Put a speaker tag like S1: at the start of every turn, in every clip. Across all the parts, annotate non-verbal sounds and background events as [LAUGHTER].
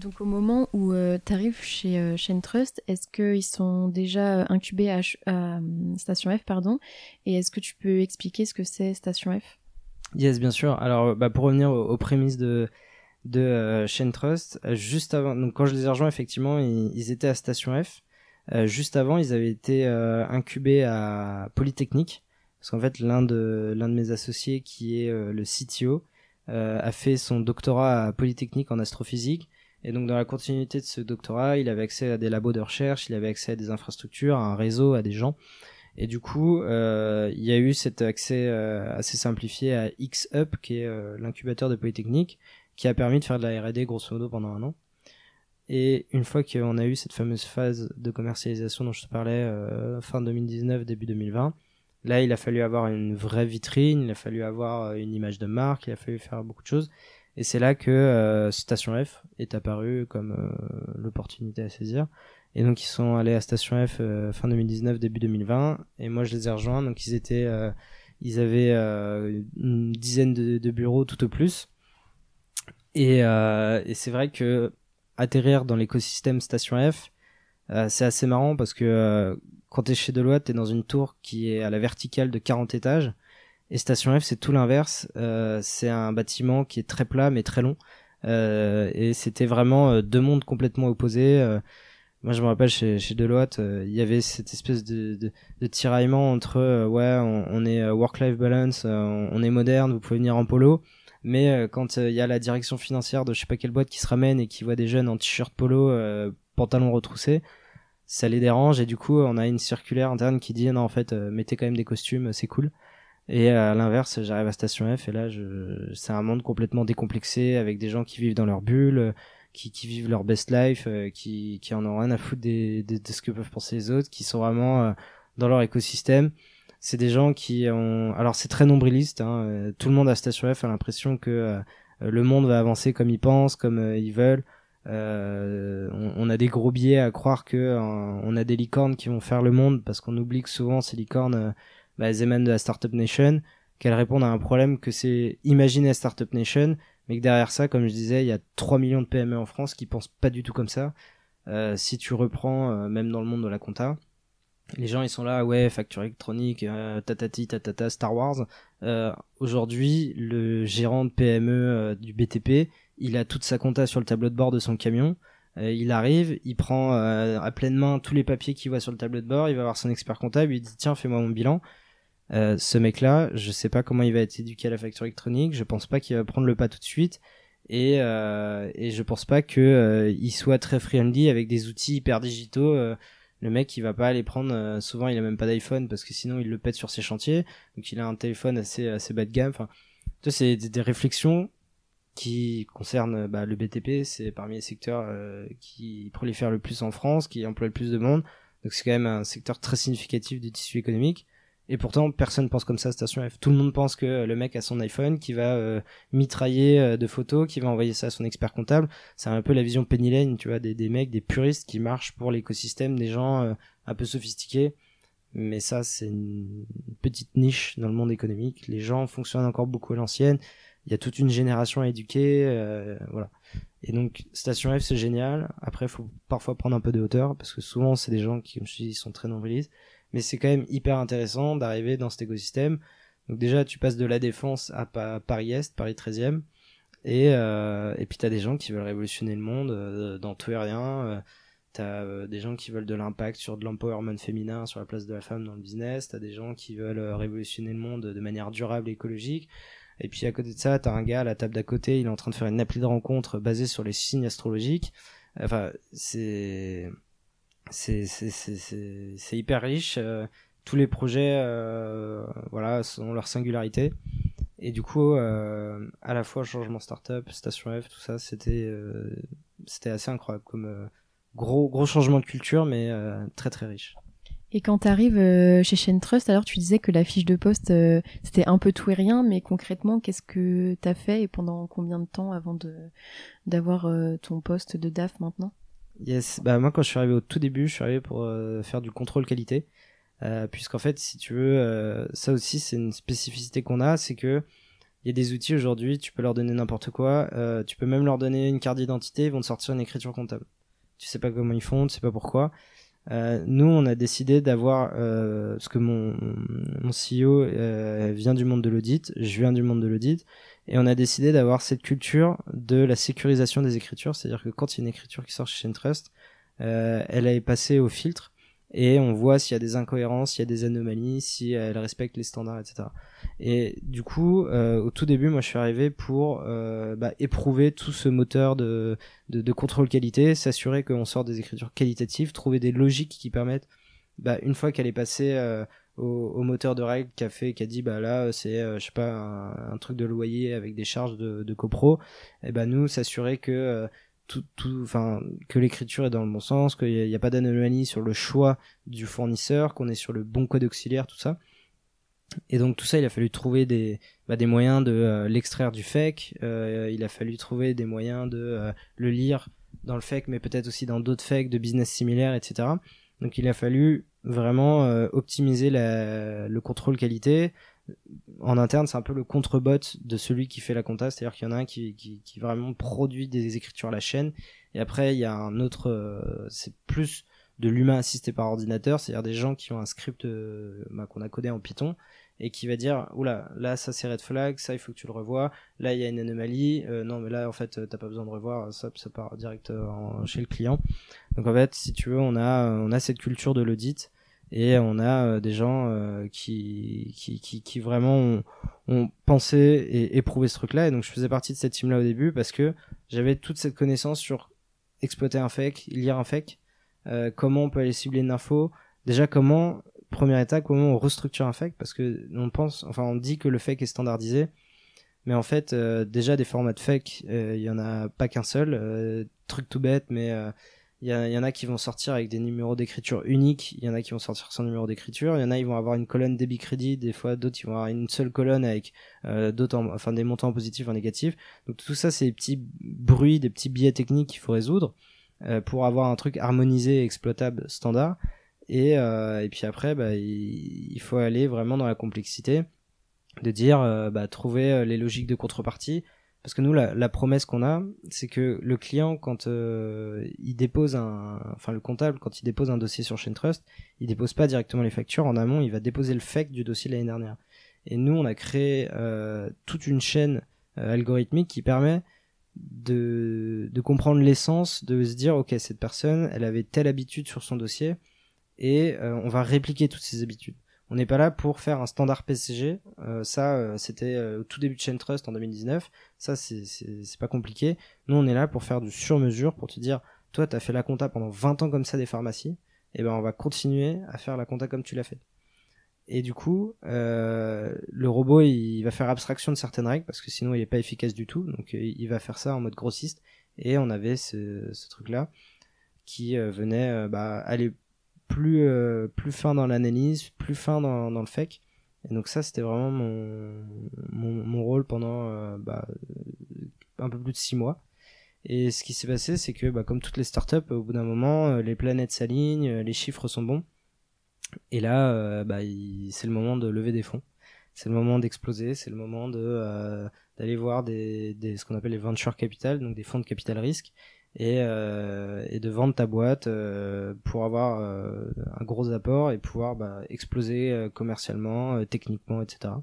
S1: donc au moment où euh, tu arrives chez euh, Trust, est-ce qu'ils sont déjà euh, incubés à, euh, Station F pardon? Et est-ce que tu peux expliquer ce que c'est Station F?
S2: Yes, bien sûr. Alors bah, pour revenir aux, prémices de de Trust, juste avant, donc quand je les ai rejoints, effectivement, ils, étaient à Station F. juste avant, ils avaient été incubés à Polytechnique parce qu'en fait l'un de mes associés qui est le CTO a fait son doctorat à Polytechnique en astrophysique et donc dans la continuité de ce doctorat, il avait accès à des labos de recherche, il avait accès à des infrastructures, à un réseau, à des gens. Et du coup, euh, il y a eu cet accès euh, assez simplifié à XUP, qui est euh, l'incubateur de Polytechnique, qui a permis de faire de la R&D grosso modo pendant un an. Et une fois qu'on a eu cette fameuse phase de commercialisation dont je te parlais, fin 2019, début 2020, là il a fallu avoir une vraie vitrine, il a fallu avoir une image de marque, il a fallu faire beaucoup de choses. Et c'est là que euh, Station F est apparu comme euh, l'opportunité à saisir. Et donc ils sont allés à Station F euh, fin 2019, début 2020. Et moi je les ai rejoints. Donc ils étaient, ils avaient une dizaine de, bureaux tout au plus. Et, c'est vrai que atterrir dans l'écosystème Station F, c'est assez marrant parce que quand t'es chez Deloitte, t'es dans une tour qui est à la verticale de 40 étages et Station F, c'est tout l'inverse. Euh, c'est un bâtiment qui est très plat mais très long. Euh, et c'était vraiment euh, deux mondes complètement opposés. Euh, moi, je me rappelle chez, chez Deloitte, euh, il y avait cette espèce de, de, de tiraillement entre ouais, on, on est work-life balance, on, est moderne, vous pouvez venir en polo. Mais quand il y a la direction financière de je sais pas quelle boîte qui se ramène et qui voit des jeunes en t-shirt polo, pantalon retroussé, ça les dérange et du coup on a une circulaire interne qui dit non en fait mettez quand même des costumes, c'est cool. Et à l'inverse, j'arrive à Station F et là, je... c'est un monde complètement décomplexé avec des gens qui vivent dans leur bulle, qui, qui vivent leur best life, euh, qui, qui en ont rien à foutre des, de ce que peuvent penser les autres, qui sont vraiment euh, dans leur écosystème. C'est des gens qui ont, alors c'est très nombriliste. Hein, euh, tout le monde à Station F a l'impression que le monde va avancer comme ils pensent, comme ils veulent. Euh, on, on, a des gros biais à croire que on a des licornes qui vont faire le monde parce qu'on oublie que souvent ces licornes bah, elles émanent de la Startup Nation, qu'elles répondent à un problème que c'est imaginer la Startup Nation, mais que derrière ça, comme je disais, il y a 3 millions de PME en France qui pensent pas du tout comme ça. Euh, si tu reprends, euh, même dans le monde de la compta, les gens ils sont là, ouais, facture électronique, euh, tatati, tatata, Star Wars. Aujourd'hui, le gérant de PME du BTP, il a toute sa compta sur le tableau de bord de son camion. il arrive, il prend à pleine main tous les papiers qu'il voit sur le tableau de bord, il va voir son expert comptable, il dit tiens fais-moi mon bilan. Euh, ce mec-là, je sais pas comment il va être éduqué à la facture électronique. Je pense pas qu'il va prendre le pas tout de suite. Et, euh, et je pense pas que euh, il soit très friendly avec des outils hyper digitaux. Euh, le mec, il va pas aller prendre. souvent, il a même pas d'iPhone parce que sinon, il le pète sur ses chantiers. Donc, il a un téléphone assez assez bas de gamme. Enfin, c'est des, des, réflexions qui concernent bah, le BTP. C'est parmi les secteurs qui prolifèrent le plus en France, qui emploient le plus de monde. Donc, c'est quand même un secteur très significatif du tissu économique. Et pourtant, personne pense comme ça Station F. Tout le monde pense que le mec a son iPhone, qui va euh, mitrailler euh, de photos, qui va envoyer ça à son expert comptable. C'est un peu la vision Penny Lane, tu vois, des, mecs, des puristes qui marchent pour l'écosystème, des gens euh, un peu sophistiqués. Mais ça, c'est une petite niche dans le monde économique. Les gens fonctionnent encore beaucoup à l'ancienne. Il y a toute une génération à éduquer, voilà. Et donc, Station F, c'est génial. Après, faut parfois prendre un peu de hauteur, parce que souvent, c'est des gens qui, comme je dis, sont très nombrilistes mais c'est quand même hyper intéressant d'arriver dans cet écosystème. Donc déjà, tu passes de la défense à Paris-Est, Paris 13e, et, euh, et puis tu as des gens qui veulent révolutionner le monde euh, dans tout et rien. Euh, T'as euh, des gens qui veulent de l'impact sur de l'empowerment féminin, sur la place de la femme dans le business. T'as des gens qui veulent euh, révolutionner le monde de manière durable et écologique. Et puis à côté de ça, t'as un gars à la table d'à côté, il est en train de faire une appli de rencontre basée sur les signes astrologiques. Enfin, c'est c'est c'est hyper riche. Euh, tous les projets, euh, voilà, ont leur singularité. Et du coup, euh, à la fois changement startup, station F, tout ça, c'était c'était assez incroyable comme gros gros changement de culture, mais très très riche.
S1: Et quand tu arrives euh, chez Chain Trust, alors tu disais que la fiche de poste, euh, c'était un peu tout et rien, mais concrètement, qu'est-ce que tu as fait et pendant combien de temps avant de d'avoir euh, ton poste de DAF maintenant?
S2: Yes, bah moi quand je suis arrivé au tout début, je suis arrivé pour faire du contrôle qualité, puisqu'en fait, si tu veux, ça aussi c'est une spécificité qu'on a, c'est que il y a des outils aujourd'hui, tu peux leur donner n'importe quoi, tu peux même leur donner une carte d'identité, ils vont te sortir une écriture comptable. Tu sais pas comment ils font, tu sais pas pourquoi. Euh, nous, on a décidé d'avoir, euh, parce que mon, mon CEO euh, vient du monde de l'audit, je viens du monde de l'audit, et on a décidé d'avoir cette culture de la sécurisation des écritures, c'est-à-dire que quand il y a une écriture qui sort chez Entrust, euh, elle est passée au filtre, et on voit s'il y a des incohérences, s'il y a des anomalies, si elle respecte les standards, etc. Et du coup, euh, au tout début, moi, je suis arrivé pour euh, bah, éprouver tout ce moteur de, de, de contrôle qualité, s'assurer qu'on sort des écritures qualitatives, trouver des logiques qui permettent, bah, une fois qu'elle est passée euh, au, moteur de règles qui a fait, qui a dit, bah là, c'est, euh, je sais pas, un, truc de loyer avec des charges de, copro, et bah nous, s'assurer que euh, tout, tout, enfin, que l'écriture est dans le bon sens, qu'il n'y a, pas d'anomalie sur le choix du fournisseur, qu'on est sur le bon code auxiliaire, tout ça. Et donc tout ça, il a fallu trouver des, bah, des moyens de euh, l'extraire du euh, il a fallu trouver des moyens de euh, le lire dans le FEC, mais peut-être aussi dans d'autres FEC de business similaires, etc. Donc il a fallu vraiment euh, optimiser la, le contrôle qualité. En interne, c'est un peu le contre-bot de celui qui fait la compta, c'est-à-dire qu'il y en a un qui, vraiment produit des écritures à la chaîne, et après il y a un autre, c'est plus de l'humain assisté par ordinateur, c'est-à-dire des gens qui ont un script bah, qu'on a codé en Python, et qui va dire oula là ça c'est red flag ça il faut que tu le revoies. Là il y a une anomalie. Euh, non mais là en fait t'as pas besoin de revoir ça ça part direct euh, chez le client. Donc en fait si tu veux on a on a cette culture de l'audit et on a euh, des gens qui, qui, qui vraiment ont, pensé et éprouvé ce truc là et donc je faisais partie de cette team là au début parce que j'avais toute cette connaissance sur exploiter un fake lire un fake comment on peut aller cibler une info. Déjà comment première étape, comment on restructure un fake parce que on pense, enfin on dit que le fake est standardisé, mais en fait euh, déjà des formats de fake, euh, il y en a pas qu'un seul, euh, truc tout bête, mais euh, il y, en a qui vont sortir avec des numéros d'écriture uniques, il y en a qui vont sortir sans numéro d'écriture, il y en a ils vont avoir une colonne débit crédit, des fois d'autres ils vont avoir une seule colonne avec d'autres, enfin des montants positifs en négatif. Donc tout ça c'est des petits bruits, des petits biais techniques qu'il faut résoudre pour avoir un truc harmonisé exploitable standard. Et, euh, et puis après, bah, il, faut aller vraiment dans la complexité de dire, euh, bah, trouver euh, les logiques de contrepartie. Parce que nous, la, promesse qu'on a, c'est que le client, quand il dépose un, enfin le comptable, quand il dépose un dossier sur Trust, il dépose pas directement les factures en amont, il va déposer le FEC du dossier de l'année dernière. Et nous, on a créé toute une chaîne algorithmique qui permet de comprendre l'essence, de se dire, ok, cette personne, elle avait telle habitude sur son dossier, et euh, on va répliquer toutes ces habitudes. On n'est pas là pour faire un standard PCG. Euh, ça, euh, c'était au tout début de Chain Trust en 2019. Ça, c'est pas compliqué. Nous, on est là pour faire du sur-mesure, pour te dire, toi, tu as fait la compta pendant 20 ans comme ça des pharmacies. Et ben, on va continuer à faire la compta comme tu l'as fait. Et du coup, euh, le robot, il va faire abstraction de certaines règles parce que sinon, il est pas efficace du tout. Donc, il va faire ça en mode grossiste. Et on avait ce, ce truc-là qui venait bah, aller plus euh, plus fin dans l'analyse, plus fin dans, le fake. Et donc ça, c'était vraiment mon, rôle pendant euh, bah, un peu plus de six mois. Et ce qui s'est passé, c'est que bah, comme toutes les startups, au bout d'un moment, euh, les planètes s'alignent, les chiffres sont bons. Et là, bah, c'est le moment de lever des fonds. C'est le moment d'exploser, c'est le moment d'aller voir ce qu'on appelle les venture capital, donc des fonds de capital risque, et, euh, et de vendre ta boîte euh, pour avoir euh, un gros apport et pouvoir bah, exploser commercialement, techniquement, etc.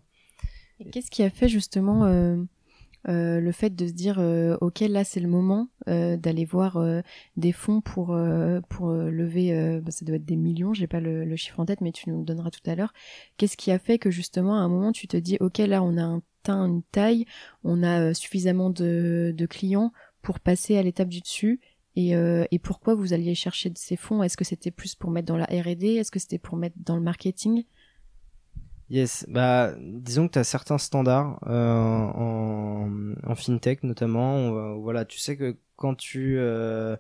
S1: Et qu'est-ce qui a fait justement le fait de se dire ok là c'est le moment d'aller voir des fonds pour pour lever bah, ça doit être des millions j'ai pas le, chiffre en tête mais tu nous le donneras tout à l'heure qu'est-ce qui a fait que justement à un moment tu te dis ok là on a un teint une taille on a suffisamment de clients pour passer à l'étape du dessus et, et pourquoi vous alliez chercher ces fonds? Est-ce que c'était plus pour mettre dans la R&D est-ce que c'était pour mettre dans le marketing?
S2: Yes, bah disons que tu as certains standards euh, en, en, fintech notamment. voilà, tu sais que quand tu euh,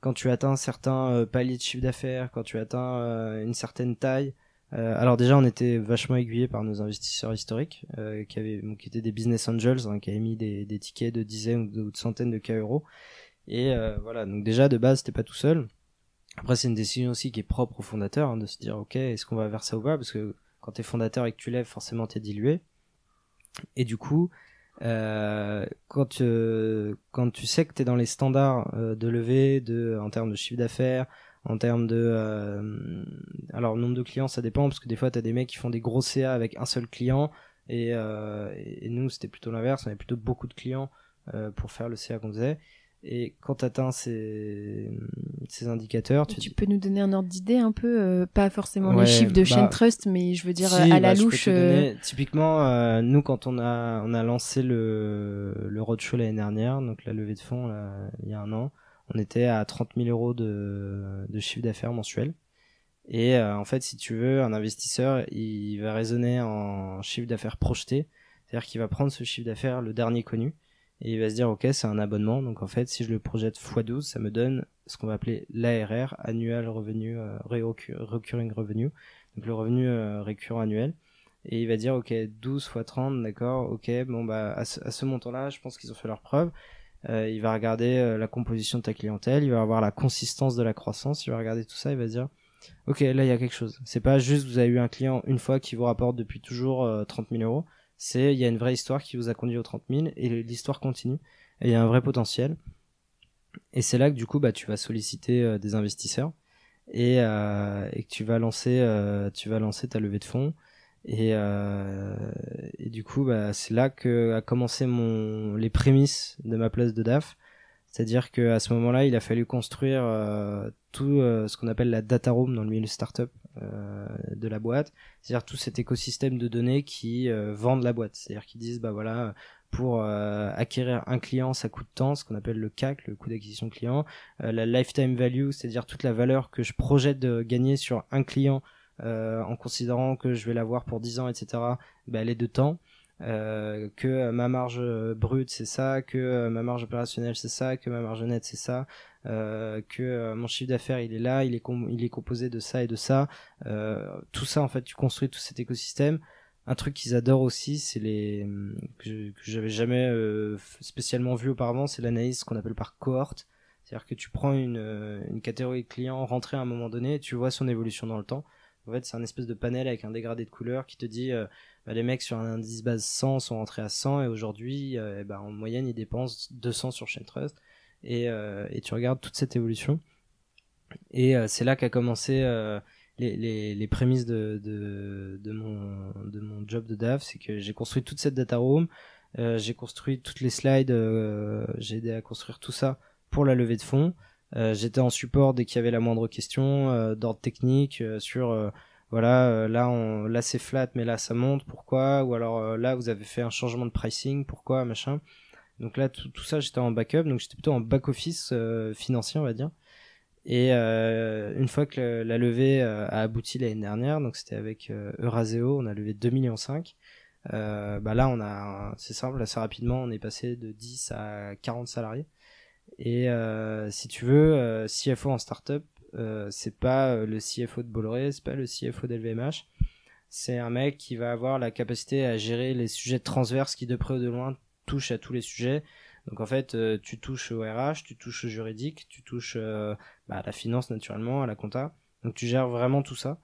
S2: quand tu atteins certains euh, paliers de chiffre d'affaires, quand tu atteins euh, une certaine taille, euh, alors déjà on était vachement aiguillés par nos investisseurs historiques qui avaient qui étaient des business angels, hein, qui avaient mis des, des tickets de dizaines ou de, centaines de K euros. Et voilà, donc déjà de base t'es pas tout seul. Après c'est une décision aussi qui est propre au fondateur hein, de se dire ok est-ce qu'on va vers ça ou pas? Parce que quand tu es fondateur et que tu lèves, forcément tu es dilué. Et du coup, euh, quand, quand tu sais que tu es dans les standards euh, de levée de, en termes de chiffre d'affaires, en termes de... Euh, alors, le nombre de clients, ça dépend, parce que des fois, tu as des mecs qui font des gros CA avec un seul client, et, et nous, c'était plutôt l'inverse, on avait plutôt beaucoup de clients pour faire le CA qu'on faisait. Et quand tu atteins ces, ces indicateurs,
S1: tu... peux nous donner un ordre d'idée un peu, euh, pas forcément les chiffres de chaîne bah, Trust, mais je veux dire à la bah, louche.
S2: Euh, typiquement, euh, nous quand on a on a lancé le le roadshow l'année dernière, donc la levée de fonds il y a un an, on était à 30 000 euros de chiffre d'affaires mensuel. Et en fait, si tu veux, un investisseur, il va raisonner en chiffre d'affaires projeté, c'est-à-dire qu'il va prendre ce chiffre d'affaires le dernier connu et il va se dire ok c'est un abonnement. Donc en fait si je le projette x12 ça me donne ce qu'on va appeler l'ARR annual revenu euh, recurring revenue. Donc le revenu euh, récurrent annuel. Et il va dire ok 12 x 30 d'accord ok bon bah à ce, montant là je pense qu'ils ont fait leur preuve euh, il va regarder euh, la composition de ta clientèle il va avoir la consistance de la croissance il va regarder tout ça il va dire ok là il y a quelque chose. C'est pas juste vous avez eu un client une fois qui vous rapporte depuis toujours 30 000 euros. C'est il y a une vraie histoire qui vous a conduit aux 30 000 et l'histoire continue. Il y a un vrai potentiel. Et c'est là que du coup bah tu vas solliciter euh, des investisseurs. Et, euh, que euh, tu vas lancer ta levée de fonds et, euh, du coup bah c'est là que a commencé mon les prémices de ma place de DAF. C'est-à-dire qu'à ce moment-là, il a fallu construire euh, tout ce qu'on appelle la data room dans le milieu startup. Euh, de la boîte, c'est-à-dire tout cet écosystème de données qui euh, vendent la boîte, c'est-à-dire qui disent bah voilà pour euh, acquérir un client ça coûte tant, ce qu'on appelle le CAC, le coût d'acquisition client, la lifetime value, c'est-à-dire toute la valeur que je projette de gagner sur un client en considérant que je vais l'avoir pour 10 ans, etc. Bah, elle est de temps. Euh, que ma marge brute c'est ça, que ma marge opérationnelle c'est ça, que ma marge nette c'est ça, euh, que euh, mon chiffre d'affaires il est là, il est, composé de ça et de ça. Euh, tout ça en fait, tu construis tout cet écosystème. Un truc qu'ils adorent aussi, c'est les que, j'avais jamais euh, spécialement vu auparavant, c'est l'analyse qu'on appelle par cohorte. C'est-à-dire que tu prends une, une catégorie de clients rentrés à un moment donné et tu vois son évolution dans le temps. En fait, c'est un espèce de panel avec un dégradé de couleurs qui te dit bah, les mecs sur un indice base 100 sont rentrés à 100 et aujourd'hui, eh ben, en moyenne, ils dépensent 200 sur Trust et, euh, et tu regardes toute cette évolution. Et euh, c'est là qu'a commencé euh, les, prémices de, mon, job de DAF, c'est que j'ai construit toute cette data room, euh, j'ai construit toutes les slides, euh, j'ai aidé à construire tout ça pour la levée de fonds. Euh, J'étais en support dès qu'il y avait la moindre question d'ordre technique sur voilà là on là c'est flat mais là ça monte pourquoi? Ou alors là vous avez fait un changement de pricing pourquoi? Machin donc là, tout, tout ça, j'étais en backup, donc j'étais plutôt en back-office euh, financier, on va dire. Et euh, une fois que la levée euh, a abouti l'année dernière, donc c'était avec Euraseo, on a levé 2 millions 5. bah là, on a, c'est simple, assez rapidement, on est passé de 10 à 40 salariés. Et si tu veux, CFO en startup, c'est pas le CFO de Bolloré, c'est pas le CFO d'LVMH. C'est un mec qui va avoir la capacité à gérer les sujets transverses qui de près ou de loin touche à tous les sujets. Donc en fait, euh, tu touches au RH, tu touches au juridique, tu touches euh, bah, à la finance naturellement, à la compta. Donc tu gères vraiment tout ça.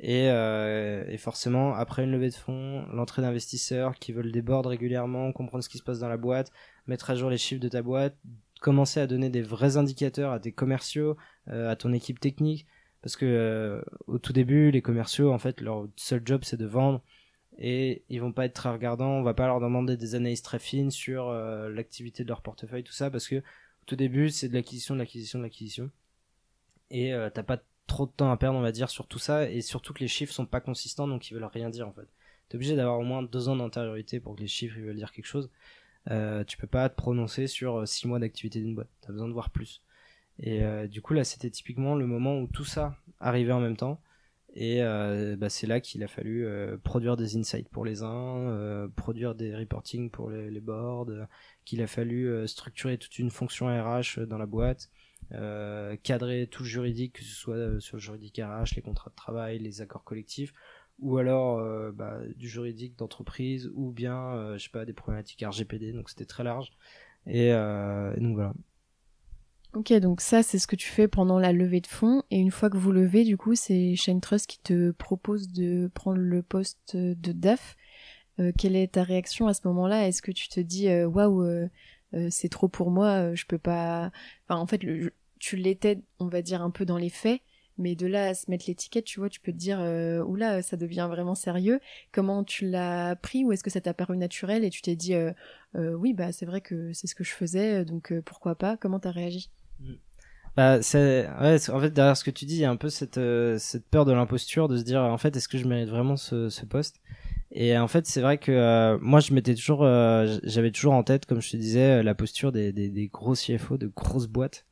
S2: Et, euh, forcément, après une levée de fonds, l'entrée d'investisseurs qui veulent des régulièrement, comprendre ce qui se passe dans la boîte, mettre à jour les chiffres de ta boîte, commencer à donner des vrais indicateurs à tes commerciaux, à ton équipe technique. Parce que au tout début, les commerciaux, en fait, leur seul job, c'est de vendre et ils vont pas être très regardants. On va pas leur demander des analyses très fines sur l'activité de leur portefeuille, tout ça, parce que au tout début, c'est de l'acquisition, de l'acquisition, de l'acquisition. Et t'as pas trop de temps à perdre, on va dire, sur tout ça, et surtout que les chiffres sont pas consistants, donc ils veulent rien dire en fait. T'es obligé d'avoir au moins deux ans d'antériorité pour que les chiffres ils veulent dire quelque chose. Euh, tu peux pas te prononcer sur six mois d'activité d'une boîte. T'as besoin de voir plus. Et euh, du coup là, c'était typiquement le moment où tout ça arrivait en même temps. Et euh, bah, c'est là qu'il a fallu euh, produire des insights pour les uns, euh, produire des reporting pour les, les boards, qu'il a fallu structurer toute une fonction RH dans la boîte, cadrer tout le juridique, que ce soit sur le juridique RH, les contrats de travail, les accords collectifs, ou alors bah, du juridique d'entreprise, ou bien, je sais pas, des problématiques RGPD, donc c'était très large. Et, et donc voilà.
S1: Ok, donc ça, c'est ce que tu fais pendant la levée de fonds. Et une fois que vous levez, du coup, c'est Shane Trust qui te propose de prendre le poste de DAF. Euh, quelle est ta réaction à ce moment-là? Est-ce que tu te dis, euh, waouh, euh, c'est trop pour moi, je peux pas. Enfin, en fait, tu l'étais, on va dire, un peu dans les faits. Mais de là à se mettre l'étiquette, tu vois, tu peux te dire, oula, ça devient vraiment sérieux. Comment tu l'as pris ou est-ce que ça t'a paru naturel et tu t'es dit, oui, bah c'est vrai que c'est ce que je faisais, donc pourquoi pas Comment t'as réagi?
S2: Bah, c'est, ouais, en fait, derrière ce que tu dis, il y a un peu cette, euh, cette peur de l'imposture, de se dire, en fait, est-ce que je mérite vraiment ce, ce poste? Et en fait, c'est vrai que euh, moi, je m'étais toujours, euh, j'avais toujours en tête, comme je te disais, la posture des, des, des gros CFO, de grosses boîtes.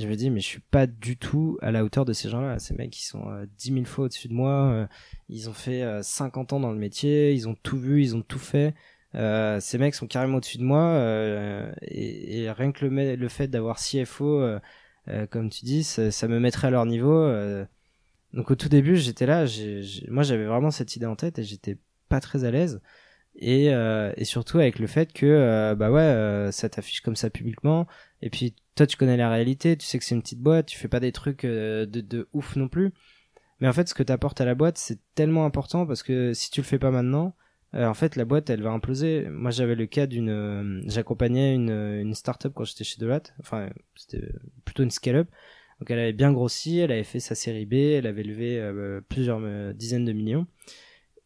S2: Je me dis, mais je suis pas du tout à la hauteur de ces gens-là. Ces mecs, ils sont dix mille fois au-dessus de moi. ils ont fait 50 ans dans le métier, ils ont tout vu, ils ont tout fait. Euh, ces mecs sont carrément au-dessus de moi euh, et, rien que le, fait d'avoir CFO, euh, euh, comme tu dis, ça, me mettrait à leur niveau. Euh. donc au tout début, j'étais là, moi j'avais vraiment cette idée en tête et j'étais pas très à l'aise. Et surtout avec le fait que bah ouais, ça t'affiche comme ça publiquement. Et puis toi, tu connais la réalité, tu sais que c'est une petite boîte, tu fais pas des trucs de, de ouf non plus. Mais en fait, ce que t'apportes à la boîte, c'est tellement important parce que si tu le fais pas maintenant, euh, en fait, la boîte, elle va imploser. Moi, j'avais le cas d'une, euh, j'accompagnais une, une startup quand j'étais chez Deloitte. Enfin, c'était plutôt une scale-up. Donc, elle avait bien grossi, elle avait fait sa série B, elle avait levé euh, plusieurs dizaines de millions.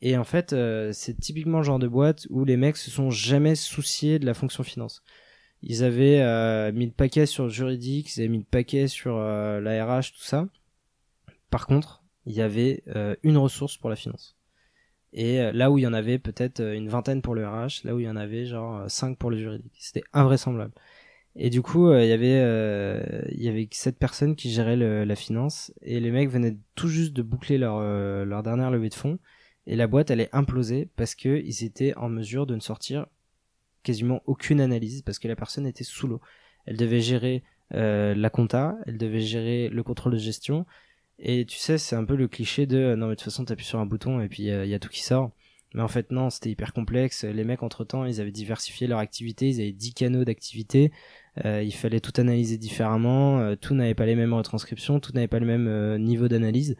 S2: Et en fait, c'est typiquement le genre de boîte où les mecs se sont jamais souciés de la fonction finance. Ils avaient mis le paquet sur le juridique, ils avaient mis le paquet sur la RH, tout ça. Par contre, il y avait une ressource pour la finance. Et euh, là où il y en avait peut-être euh, une vingtaine pour le RH, là où il y en avait genre 5 euh, pour le juridique. C'était invraisemblable. Et du coup, il y avait il y qui gérait la finance et les mecs venaient tout juste de boucler leur leur dernière levée de fonds et la boîte allait imploser parce que ils étaient en mesure de ne sortir quasiment aucune analyse parce que la personne était sous l'eau. Elle devait gérer la compta, elle devait gérer le contrôle de gestion, et tu sais, c'est un peu le cliché de non, mais de toute façon, t'appuies sur un bouton et puis il euh, y a tout qui sort. Mais en fait, non, c'était hyper complexe. Les mecs, entre temps, ils avaient diversifié leur activité, ils avaient 10 canaux d'activité. Euh, il fallait tout analyser différemment. Euh, tout n'avait pas les mêmes retranscriptions, tout n'avait pas le même euh, niveau d'analyse.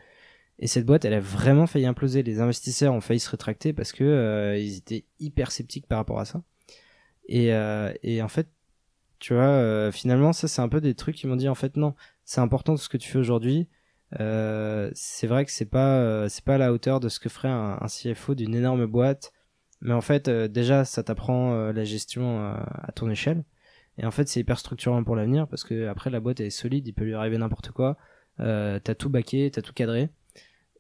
S2: Et cette boîte, elle a vraiment failli imploser. Les investisseurs ont failli se rétracter parce que ils étaient hyper sceptiques par rapport à ça. Et, et en fait, tu vois, finalement, ça, c'est un peu des trucs qui m'ont dit en fait, non, c'est important ce que tu fais aujourd'hui. Euh, c'est vrai que c'est pas euh, c'est pas à la hauteur de ce que ferait un, CFO d'une énorme boîte. Mais en fait euh, déjà ça t'apprend la gestion à ton échelle. Et en fait c'est hyper structurant pour l'avenir parce que après la boîte est solide il peut lui arriver n'importe quoi. Euh, t'as tout baqué t'as tout cadré.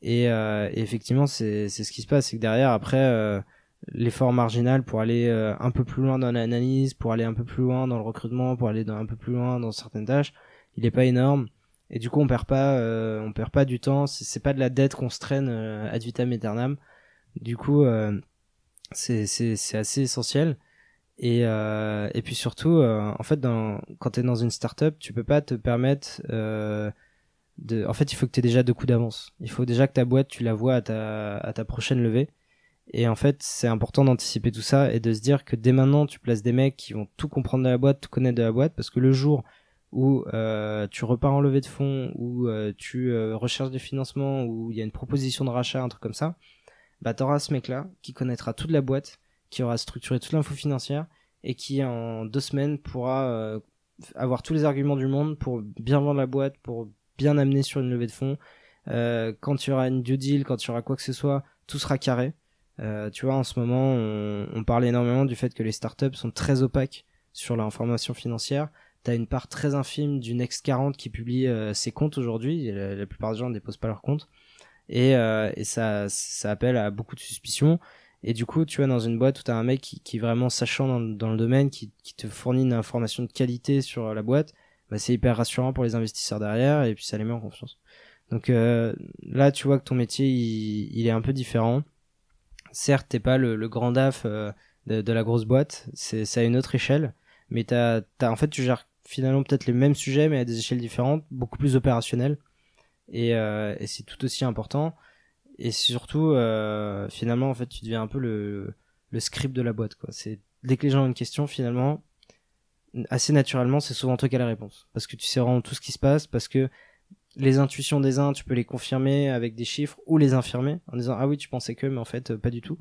S2: Et, et effectivement c'est c'est ce qui se passe. C'est que derrière après l'effort marginal pour aller un peu plus loin dans l'analyse pour aller un peu plus loin dans le recrutement pour aller dans, un peu plus loin dans certaines tâches il est pas énorme. Et du coup on perd pas euh, on perd pas du temps. C'est pas de la dette qu'on se traîne euh, ad vitam aeternam. Du coup euh, c'est c'est assez essentiel. Et euh, et puis surtout en fait dans quand tu es dans une startup tu peux pas te permettre de en fait il faut que tu aies déjà deux coups d'avance. Il faut déjà que ta boîte tu la vois à ta à ta prochaine levée et en fait, c'est important d'anticiper tout ça et de se dire que dès maintenant, tu places des mecs qui vont tout comprendre de la boîte, tout connaître de la boîte, parce que le jour où euh, tu repars en levée de fonds, où euh, tu euh, recherches des financements, où il y a une proposition de rachat, un truc comme ça, bah t'auras ce mec-là qui connaîtra toute la boîte, qui aura structuré toute l'info financière et qui en deux semaines pourra avoir tous les arguments du monde pour bien vendre la boîte, pour bien amener sur une levée de fonds. quand tu auras une due deal, quand tu auras quoi que ce soit, tout sera carré. Euh, tu vois, en ce moment, on, on parle énormément du fait que les startups sont très opaques sur l'information financière. Tu as une part très infime du Next 40 qui publie euh, ses comptes aujourd'hui. La, la, plupart des gens ne déposent pas leurs comptes. Et, euh, et ça, ça appelle à beaucoup de suspicions. Et du coup, tu vois, dans une boîte où tu as un mec qui, qui est vraiment sachant dans, dans le domaine, qui, qui, te fournit une information de qualité sur la boîte, bah, c'est hyper rassurant pour les investisseurs derrière et puis ça les met en confiance. Donc euh, là, tu vois que ton métier, il, il est un peu différent. Certes, t'es pas le, grand DAF euh, de, la grosse boîte, c'est à une autre échelle, mais t'as, as, en fait, tu gères finalement peut-être les mêmes sujets, mais à des échelles différentes, beaucoup plus opérationnelles. Et, euh, c'est tout aussi important. Et surtout euh, finalement en fait tu deviens un peu le, le script de la boîte quoi. C'est dès que les gens ont une question finalement assez naturellement c'est souvent toi qui as la réponse. Parce que tu sais vraiment tout ce qui se passe parce que les intuitions des uns tu peux les confirmer avec des chiffres ou les infirmer en disant ah oui tu pensais que mais en fait pas du tout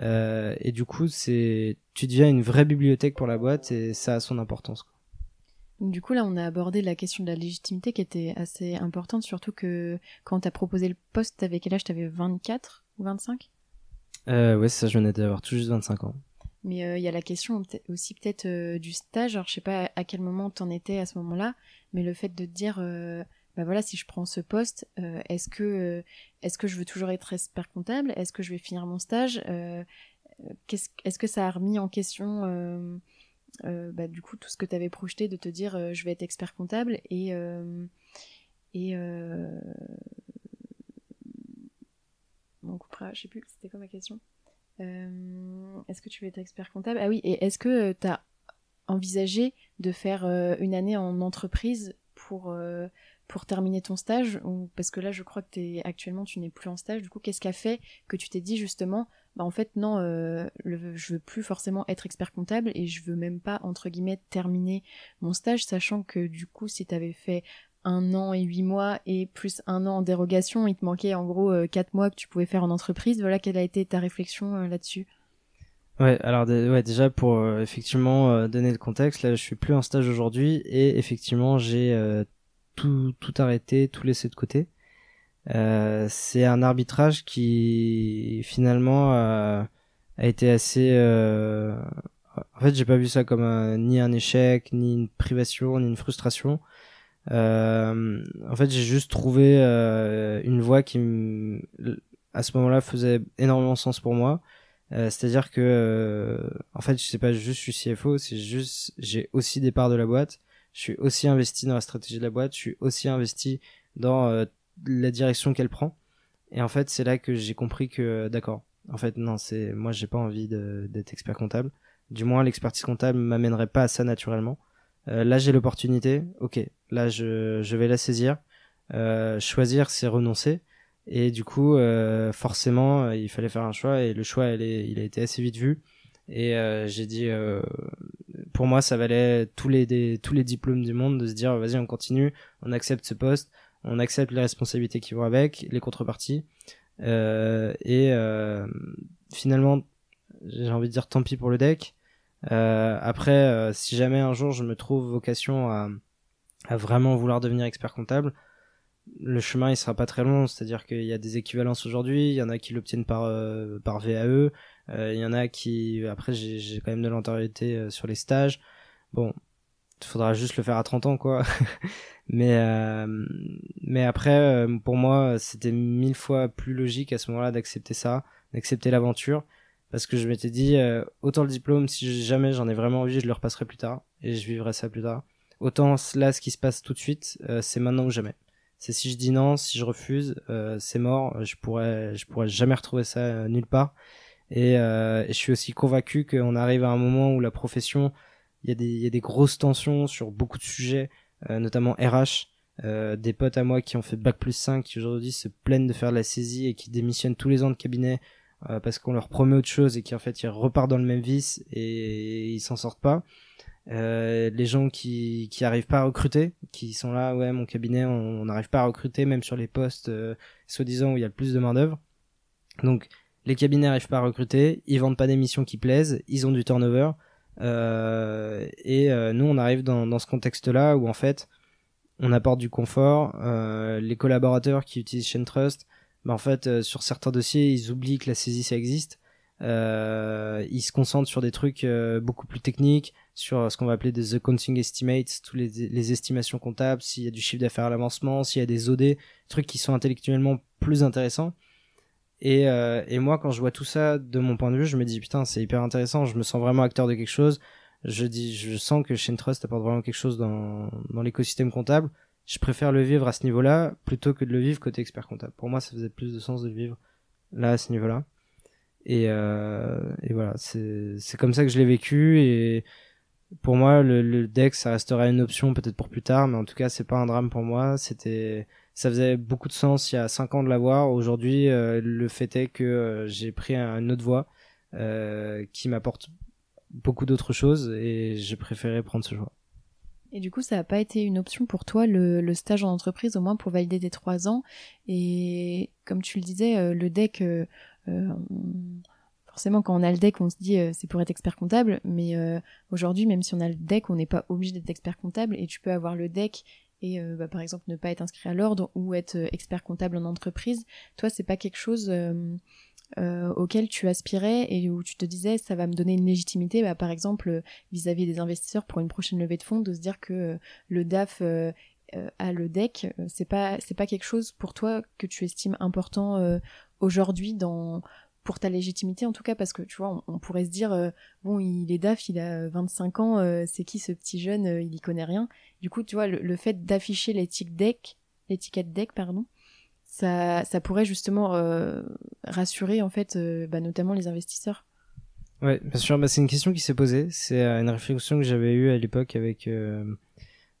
S2: euh, et du coup c'est tu deviens une vraie bibliothèque pour la boîte et ça a son importance quoi.
S1: Du coup, là, on a abordé la question de la légitimité qui était assez importante, surtout que quand t'as proposé le poste, t'avais quel âge? T'avais 24 ou 25
S2: euh, Ouais, ça, je venais d'avoir tout juste 25 ans.
S1: Mais il euh, y a la question aussi peut-être euh, du stage. Alors, je sais pas à quel moment t'en étais à ce moment-là, mais le fait de te dire, euh, bah voilà, si je prends ce poste, euh, est-ce que est-ce que je veux toujours être expert comptable? Est-ce que je vais finir mon stage? Est-ce est que ça a remis en question euh, bah, du coup tout ce que tu avais projeté de te dire euh, je vais être expert comptable et euh, et on coupera je sais plus c'était quoi ma question? Est-ce que tu veux être expert comptable? Ah oui et est-ce que tu as envisagé de faire une année en entreprise pour pour terminer ton stage ou parce que là je crois que es, actuellement tu n'es plus en stage du coup qu'est-ce qui a fait que tu t'es dit justement bah en fait non, euh, le, je veux plus forcément être expert comptable et je veux même pas entre guillemets terminer mon stage, sachant que du coup si t'avais fait un an et huit mois et plus un an en dérogation, il te manquait en gros euh, quatre mois que tu pouvais faire en entreprise. Voilà quelle a été ta réflexion euh, là-dessus.
S2: Ouais, alors ouais, déjà pour effectivement donner le contexte, là je suis plus en stage aujourd'hui et effectivement j'ai tout tout arrêté, tout laissé de côté. Euh, c'est un arbitrage qui finalement a été assez. Euh... En fait, j'ai pas vu ça comme un, ni un échec, ni une privation, ni une frustration. Euh... En fait, j'ai juste trouvé euh, une voie qui, à ce moment-là, faisait énormément sens pour moi. Euh, c'est-à-dire que, euh, en fait, je sais pas juste je suis CFO, c'est juste j'ai aussi des parts de la boîte. Je suis aussi investi dans la stratégie de la boîte. Je suis aussi investi dans la direction qu'elle prend. Et en fait, c'est là que j'ai compris que, d'accord, en fait, non, c'est moi, j'ai pas envie d'être expert comptable. Du moins, l'expertise comptable m'amènerait pas à ça naturellement. Euh, là, j'ai l'opportunité. Ok, là, je, je vais la saisir. Euh, choisir, c'est renoncer. Et du coup, euh, forcément, il fallait faire un choix. Et le choix, elle est, il a été assez vite vu. Et euh, j'ai dit, euh, pour moi, ça valait tous les, tous les diplômes du monde de se dire, vas-y, on continue, on accepte ce poste on accepte les responsabilités qui vont avec, les contreparties. Euh, et euh, finalement, j'ai envie de dire tant pis pour le deck. Euh, après, si jamais un jour je me trouve vocation à, à vraiment vouloir devenir expert comptable, le chemin il sera pas très long, c'est-à-dire qu'il y a des équivalences aujourd'hui, il y en a qui l'obtiennent par par VAE, il y en a qui après j'ai quand même de l'antériorité sur les stages. Bon, faudra juste le faire à 30 ans quoi. [LAUGHS] Mais euh, mais après, euh, pour moi, c'était mille fois plus logique à ce moment-là d'accepter ça, d'accepter l'aventure, parce que je m'étais dit euh, autant le diplôme, si jamais j'en ai vraiment envie, je le repasserai plus tard et je vivrai ça plus tard. Autant là, ce qui se passe tout de suite, c'est maintenant ou jamais. C'est si je dis non, si je refuse, c'est mort. Je pourrais, je pourrais jamais retrouver ça nulle part. Et, et, je suis aussi convaincu qu'on arrive à un moment où la profession, il y a des, il y a des grosses tensions sur beaucoup de sujets. Euh, notamment RH, euh, des potes à moi qui ont fait bac plus 5 qui aujourd'hui se plaignent de faire de la saisie et qui démissionnent tous les ans de cabinet euh, parce qu'on leur promet autre chose et qui en fait ils repartent dans le même vice et ils s'en sortent pas. Euh, les gens qui qui arrivent pas à recruter, qui sont là, ouais, mon cabinet, on n'arrive pas à recruter, même sur les postes euh, soi-disant où il y a le plus de main d'œuvre. Donc les cabinets arrivent pas à recruter, ils vendent pas des missions qui plaisent, ils ont du turnover. Euh, et euh, nous, on arrive dans, dans ce contexte-là où en fait, on apporte du confort. Euh, les collaborateurs qui utilisent Chain Trust, bah, en fait, sur certains dossiers, ils oublient que la saisie ça existe. Euh, il se concentre sur des trucs euh, beaucoup plus techniques, sur ce qu'on va appeler des accounting estimates, tous les, les estimations comptables, s'il y a du chiffre d'affaires à l'avancement, s'il y a des OD, trucs qui sont intellectuellement plus intéressants. Et, euh, et moi, quand je vois tout ça de mon point de vue, je me dis putain, c'est hyper intéressant. Je me sens vraiment acteur de quelque chose. Je dis, je sens que Chain Trust apporte vraiment quelque chose dans, dans l'écosystème comptable. Je préfère le vivre à ce niveau-là plutôt que de le vivre côté expert comptable. Pour moi, ça faisait plus de sens de le vivre là à ce niveau-là. Et, euh, et voilà, c'est comme ça que je l'ai vécu. Et pour moi, le, le deck, ça restera une option peut-être pour plus tard, mais en tout cas, c'est pas un drame pour moi. C'était, ça faisait beaucoup de sens il y a cinq ans de l'avoir. Aujourd'hui, euh, le fait est que euh, j'ai pris une autre voie euh, qui m'apporte beaucoup d'autres choses et j'ai préféré prendre ce choix.
S1: Et du coup, ça n'a pas été une option pour toi, le, le, stage en entreprise, au moins pour valider tes trois ans. Et comme tu le disais, le deck, forcément, quand on a le deck, on se dit c'est pour être expert comptable, mais aujourd'hui, même si on a le deck, on n'est pas obligé d'être expert comptable et tu peux avoir le deck et bah, par exemple ne pas être inscrit à l'ordre ou être expert comptable en entreprise. Toi, c'est pas quelque chose auquel tu aspirais et où tu te disais ça va me donner une légitimité, bah, par exemple vis-à-vis des investisseurs pour une prochaine levée de fonds, de se dire que le DAF a le deck, c'est pas c'est pas quelque chose pour toi que tu estimes important aujourd'hui dans pour ta légitimité en tout cas parce que tu vois on, pourrait se dire euh, bon il est DAF il a 25 ans euh, c'est qui ce petit jeune euh, il y connaît rien. Du coup tu vois le, fait d'afficher l'étiquette deck l'étiquette deck pardon ça ça pourrait justement rassurer en fait bah, notamment les investisseurs.
S2: Ouais bien sûr. Bah, c'est une question qui s'est posée. C'est une réflexion que j'avais eue à l'époque avec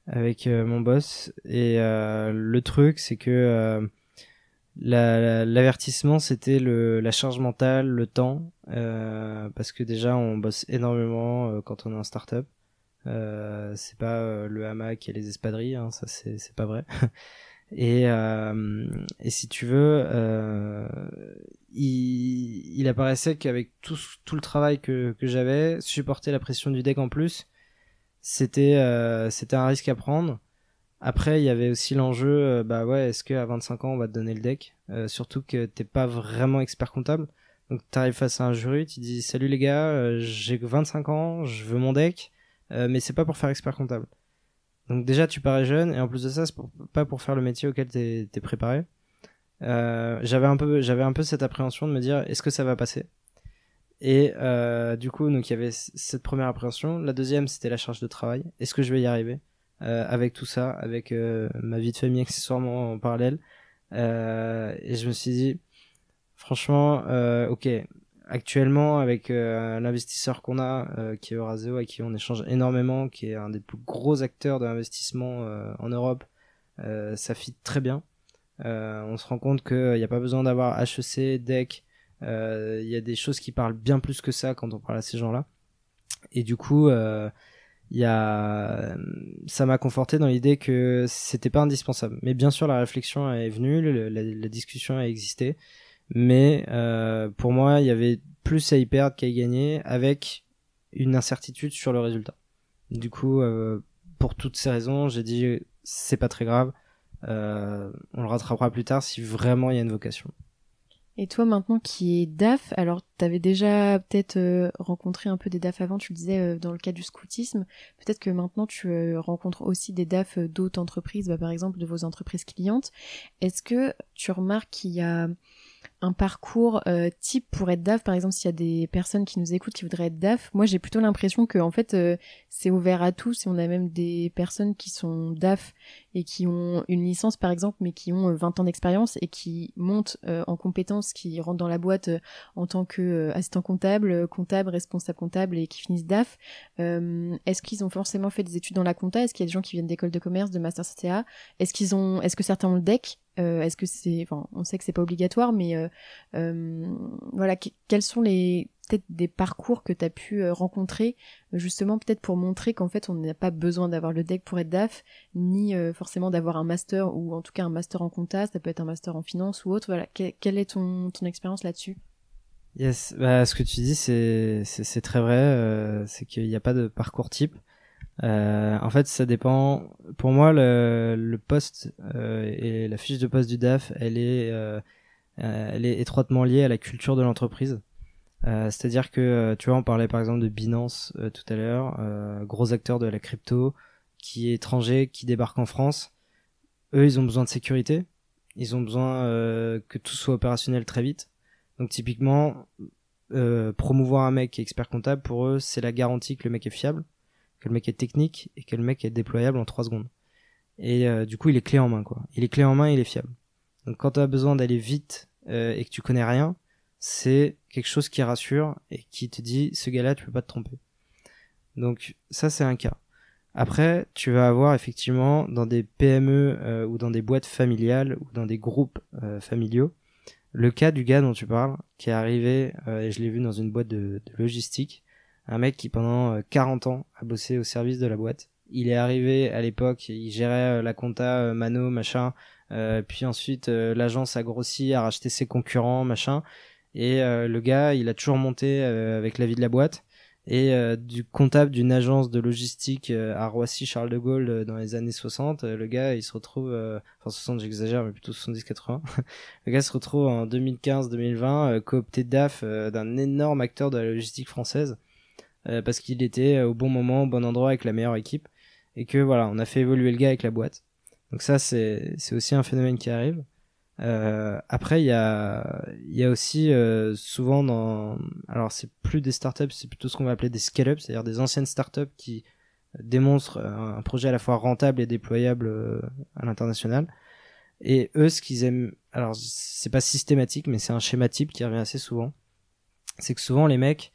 S2: avec mon boss. Et le truc c'est que L'avertissement, c'était la charge mentale, le temps, euh, parce que déjà on bosse énormément euh, quand on est en startup. Euh, c'est pas euh, le hamac et les espadrilles, hein, ça c'est pas vrai. [LAUGHS] et, euh, et si tu veux, il, il apparaissait qu'avec tout, tout le travail que, que j'avais, supporter la pression du deck en plus, c'était c'était un risque à prendre. Après, il y avait aussi l'enjeu, euh, bah ouais, est-ce qu'à 25 ans, on va te donner le deck? Euh, Surtout que t'es pas vraiment expert comptable. Donc t'arrives face à un jury, tu dis salut les gars, euh, j'ai 25 ans, je veux mon deck, mais c'est pas pour faire expert comptable. Donc déjà tu parais jeune et en plus de ça c'est pas pour faire le métier auquel t'es es préparé. j'avais un peu j'avais un peu cette appréhension de me dire est-ce que ça va passer? Et du coup donc il y avait cette première appréhension. La deuxième c'était la charge de travail. Est-ce que je vais y arriver? euh, avec tout ça, avec euh, ma vie de famille accessoirement en parallèle. Euh, et je me suis dit, franchement, ok, actuellement avec l'investisseur qu'on a, qui est Euraseo, avec qui on échange énormément, qui est un des plus gros acteurs de l'investissement en Europe, ça fit très bien. on se rend compte qu'il n'y a pas besoin d'avoir HEC, DEC, il y a des choses qui parlent bien plus que ça quand on parle à ces gens-là. Et du coup, euh, y a ça m'a conforté dans l'idée que c'était pas indispensable. Mais bien sûr la réflexion est venue la, discussion a existé. Mais euh, pour moi il y avait plus à y perdre qu'à y gagner avec une incertitude sur le résultat. Du coup euh, pour toutes ces raisons j'ai dit c'est pas très grave. Euh, on le rattrapera plus tard si vraiment il y a une vocation
S1: et toi maintenant qui es DAF, alors tu avais déjà peut-être euh, rencontré un peu des DAF avant, tu le disais euh, dans le cas du scoutisme, peut-être que maintenant tu euh, rencontres aussi des DAF d'autres entreprises, bah, par exemple de vos entreprises clientes. Est-ce que tu remarques qu'il y a un parcours euh, type pour être DAF par exemple s'il y a des personnes qui nous écoutent qui voudraient être DAF moi j'ai plutôt l'impression que en fait euh, c'est ouvert à tous et on a même des personnes qui sont DAF et qui ont une licence par exemple mais qui ont 20 euh, ans d'expérience et qui montent en compétences qui rentrent dans la boîte en tant que assistant comptable comptable responsable comptable et qui finissent DAF. Est-ce qu'ils ont forcément fait des études dans la compta? Est-ce qu'il y a des gens qui viennent d'école de commerce de master CTA est-ce qu'ils ont est-ce que certains ont le DEC euh, Est-ce que c'est, enfin, on sait que c'est pas obligatoire, mais euh, euh, voilà, quels sont les peut-être des parcours que tu as pu euh, rencontrer justement peut-être pour montrer qu'en fait on n'a pas besoin d'avoir le deck pour être DAF ni euh, forcément d'avoir un master ou en tout cas un master en compta ça peut être un master en finance ou autre voilà quelle est ton, ton expérience là-dessus?
S2: Yes, bah, ce que tu dis c'est très vrai, c'est qu'il n'y a pas de parcours type. En fait, ça dépend. Pour moi, le, poste et la fiche de poste du DAF, elle est, elle est étroitement liée à la culture de l'entreprise. C'est-à-dire que, tu vois, on parlait par exemple de Binance tout à l'heure, gros acteur de la crypto, qui est étranger, qui débarque en France. Eux, ils ont besoin de sécurité. Ils ont besoin que tout soit opérationnel très vite. Donc typiquement, promouvoir un mec expert comptable, pour eux, c'est la garantie que le mec est fiable, que le mec est technique et que le mec est déployable en 3 secondes. Et euh, du coup, il est clé en main, quoi. Il est clé en main, il est fiable. Donc quand tu as besoin d'aller vite euh, et que tu connais rien, c'est quelque chose qui rassure et qui te dit ce gars-là, tu peux pas te tromper. Donc ça, c'est un cas. Après, tu vas avoir effectivement dans des PME euh, ou dans des boîtes familiales ou dans des groupes familiaux le cas du gars dont tu parles qui est arrivé et je l'ai vu dans une boîte de, de logistique, un mec qui pendant 40 ans a bossé au service de la boîte il est arrivé à l'époque, il gérait euh, la compta euh, Mano, machin. Euh, puis ensuite, l'agence a grossi, a racheté ses concurrents, machin. Et le gars, il a toujours monté avec la vie de la boîte. Et du comptable d'une agence de logistique à Roissy Charles de Gaulle dans les années 60, le gars il se retrouve, enfin 60 j'exagère mais plutôt 70-80, [LAUGHS] le gars se retrouve en 2015-2020 coopté DAF d'un énorme acteur de la logistique française parce qu'il était au bon moment, au bon endroit avec la meilleure équipe et que voilà, on a fait évoluer le gars avec la boîte. Donc ça, c'est aussi un phénomène qui arrive. Euh, après, il y a y a aussi euh, souvent dans alors c'est plus des startups, c'est plutôt ce qu'on va appeler des scale-up, c'est-à-dire des anciennes startups qui démontrent un projet à la fois rentable et déployable euh, à l'international. Et eux, ce qu'ils aiment, alors c'est pas systématique, mais c'est un schéma type qui revient assez souvent. C'est que souvent les mecs,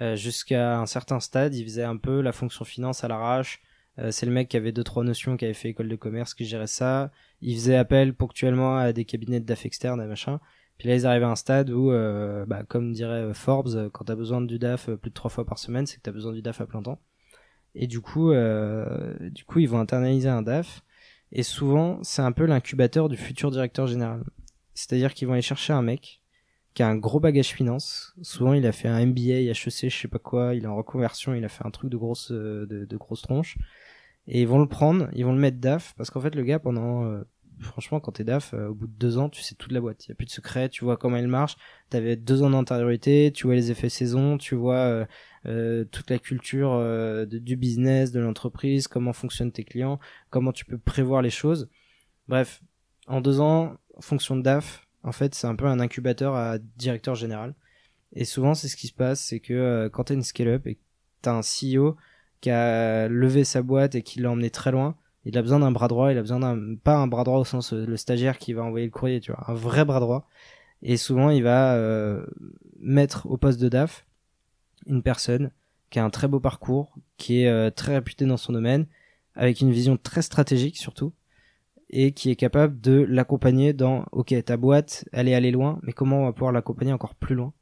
S2: euh, jusqu'à un certain stade, ils faisaient un peu la fonction finance à l'arrache, euh, c'est le mec qui avait deux trois notions, qui avait fait école de commerce, qui gérait ça. Il faisait appel ponctuellement à des cabinets de DAF externes et machin. Puis là, ils arrivaient à un stade où, euh, bah, comme dirait euh, Forbes, quand t'as besoin du DAF plus de trois fois par semaine, c'est que t'as besoin du DAF à plein temps. Et du coup, du coup, ils vont internaliser un DAF. Et souvent, c'est un peu l'incubateur du futur directeur général. C'est-à-dire qu'ils vont aller chercher un mec qui a un gros bagage finance. Souvent, il a fait un MBA, HEC, je sais pas quoi. Il est en reconversion, il a fait un truc de grosse, de grosse tronche et ils vont le prendre, ils vont le mettre DAF, parce qu'en fait le gars pendant, euh, franchement quand t'es DAF, euh, au bout de deux ans tu sais toute la boîte, il y a plus de secret, tu vois comment elle marche, t'avais deux ans d'antériorité, tu vois les effets saison, tu vois euh, toute la culture du business, de l'entreprise, comment fonctionnent tes clients, comment tu peux prévoir les choses. Bref, en deux ans, fonction de DAF, en fait c'est un peu un incubateur à directeur général. Et souvent c'est ce qui se passe, c'est que quand t'es une scale-up et t'as un CEO qui a levé sa boîte et qui l'a emmené très loin, il a besoin d'un bras droit, il a besoin d'un pas un bras droit au sens euh, le stagiaire qui va envoyer le courrier, tu vois, un vrai bras droit. Et souvent, il va euh, mettre au poste de DAF une personne qui a un très beau parcours, qui est euh, très réputée dans son domaine, avec une vision très stratégique surtout, et qui est capable de l'accompagner dans OK, ta boîte, elle est allée loin, mais comment on va pouvoir l'accompagner encore plus loin?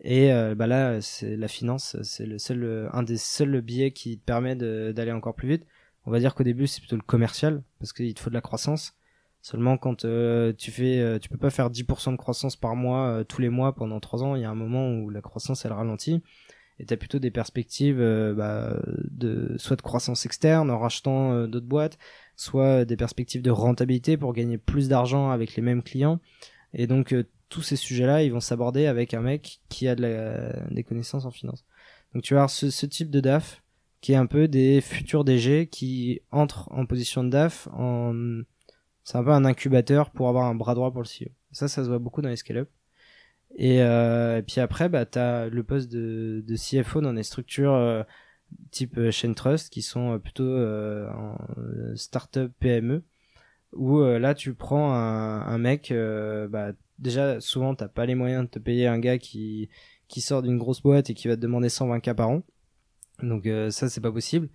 S2: Et euh, bah là, c'est la finance, c'est le seul, un des seuls billets qui te permet d'aller encore plus vite. On va dire qu'au début, c'est plutôt le commercial parce qu'il te faut de la croissance. Seulement quand euh, tu fais, euh, tu peux pas faire 10% de croissance par mois tous les mois pendant 3 ans. Il y a un moment où la croissance elle ralentit et t'as plutôt des perspectives bah, de soit de croissance externe en rachetant d'autres boîtes, soit des perspectives de rentabilité pour gagner plus d'argent avec les mêmes clients. Et donc tous ces sujets-là, ils vont s'aborder avec un mec qui a de la, des connaissances en finance. Donc tu vas avoir ce, ce, type de DAF qui est un peu des futurs DG qui entrent en position de DAF en c'est un peu un incubateur pour avoir un bras droit pour le CEO. Ça, ça se voit beaucoup dans les scale-up. Et, euh, et, puis après, bah, tu as le poste de, de CFO dans des structures euh, type euh, Chain Trust qui sont euh, plutôt euh, en startup PME où là tu prends un, mec bah, déjà souvent t'as pas les moyens de te payer un gars qui sort d'une grosse boîte et qui va te demander 120 k par an. Donc euh, ça c'est pas possible.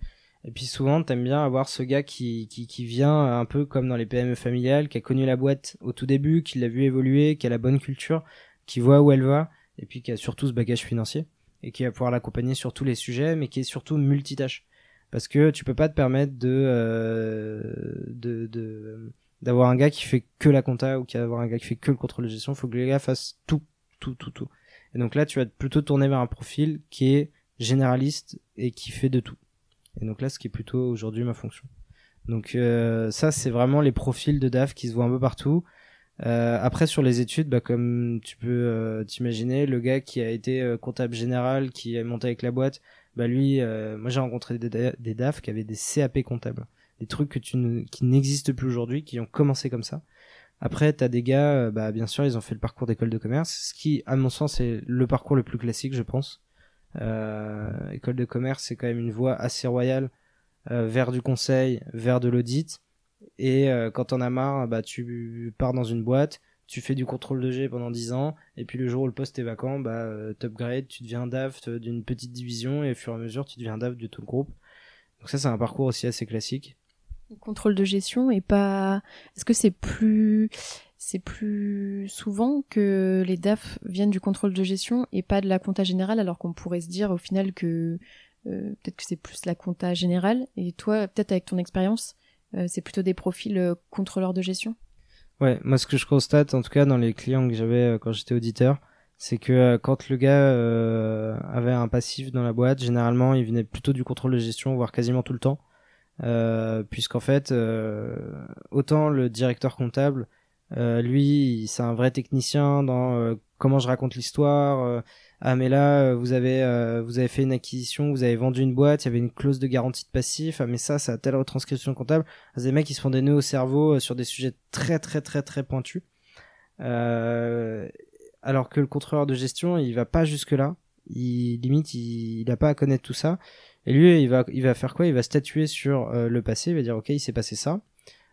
S2: Et puis souvent t'aimes bien avoir ce gars qui, qui qui vient un peu comme dans les PME familiales qui a connu la boîte au tout début qui l'a vu évoluer qui a la bonne culture qui voit où elle va et puis qui a surtout ce bagage financier et qui va pouvoir l'accompagner sur tous les sujets mais qui est surtout multitâche parce que tu peux pas te permettre de euh, de, d'avoir un gars qui fait que la compta ou d'avoir un gars qui fait que le contrôle de gestion. Il faut que les gars fassent tout, tout, tout, tout. Et donc là, tu vas plutôt tourner vers un profil qui est généraliste et qui fait de tout. Et donc là, ce qui est plutôt aujourd'hui ma fonction. Donc euh, ça, c'est vraiment les profils de DAF qui se voient un peu partout. Euh, après sur les études, bah, comme tu peux t'imaginer, le gars qui a été comptable général, qui est monté avec la boîte, bah lui, moi j'ai rencontré des, DAF qui avaient des CAP comptables, des trucs qui n'existent plus aujourd'hui, qui ont commencé comme ça. Après, t'as des gars, bah bien sûr, ils ont fait le parcours d'école de commerce, ce qui, à mon sens, est le parcours le plus classique, je pense. école de commerce, c'est quand même une voie assez royale vers du conseil, vers de l'audit et euh, quand t'en as marre, bah tu pars dans une boîte, tu fais du contrôle de G pendant 10 ans, et puis le jour où le poste est vacant, bah euh, t'upgrades, tu deviens DAF d'une petite division, et au fur et à mesure tu deviens DAF de tout groupe. Donc ça c'est un parcours aussi assez classique.
S1: Le contrôle de gestion est pas. Est-ce que c'est plus c'est plus souvent que les DAF viennent du contrôle de gestion et pas de la compta générale, alors qu'on pourrait se dire au final que euh, peut-être que c'est plus la compta générale. Et toi, peut-être avec ton expérience, euh, c'est plutôt des profils euh, contrôleurs de gestion?
S2: Ouais, moi ce que je constate, en tout cas dans les clients que j'avais euh, quand j'étais auditeur, c'est que quand le gars avait un passif dans la boîte, généralement il venait plutôt du contrôle de gestion, voire quasiment tout le temps. puisqu'en fait, autant le directeur comptable, lui, c'est un vrai technicien dans comment je raconte l'histoire, ah mais là euh, vous avez euh, vous avez fait une acquisition, vous avez vendu une boîte, il y avait une clause de garantie de passif, ah mais ça ça a telle retranscription comptable, ah, des mecs qui se font des nœuds au cerveau euh, sur des sujets très très très très pointus. alors que le contrôleur de gestion, il va pas jusque là, il limite il, il a pas à connaître tout ça. Et lui, il va il va faire quoi? Il va statuer sur le passé, il va dire ok, il s'est passé ça.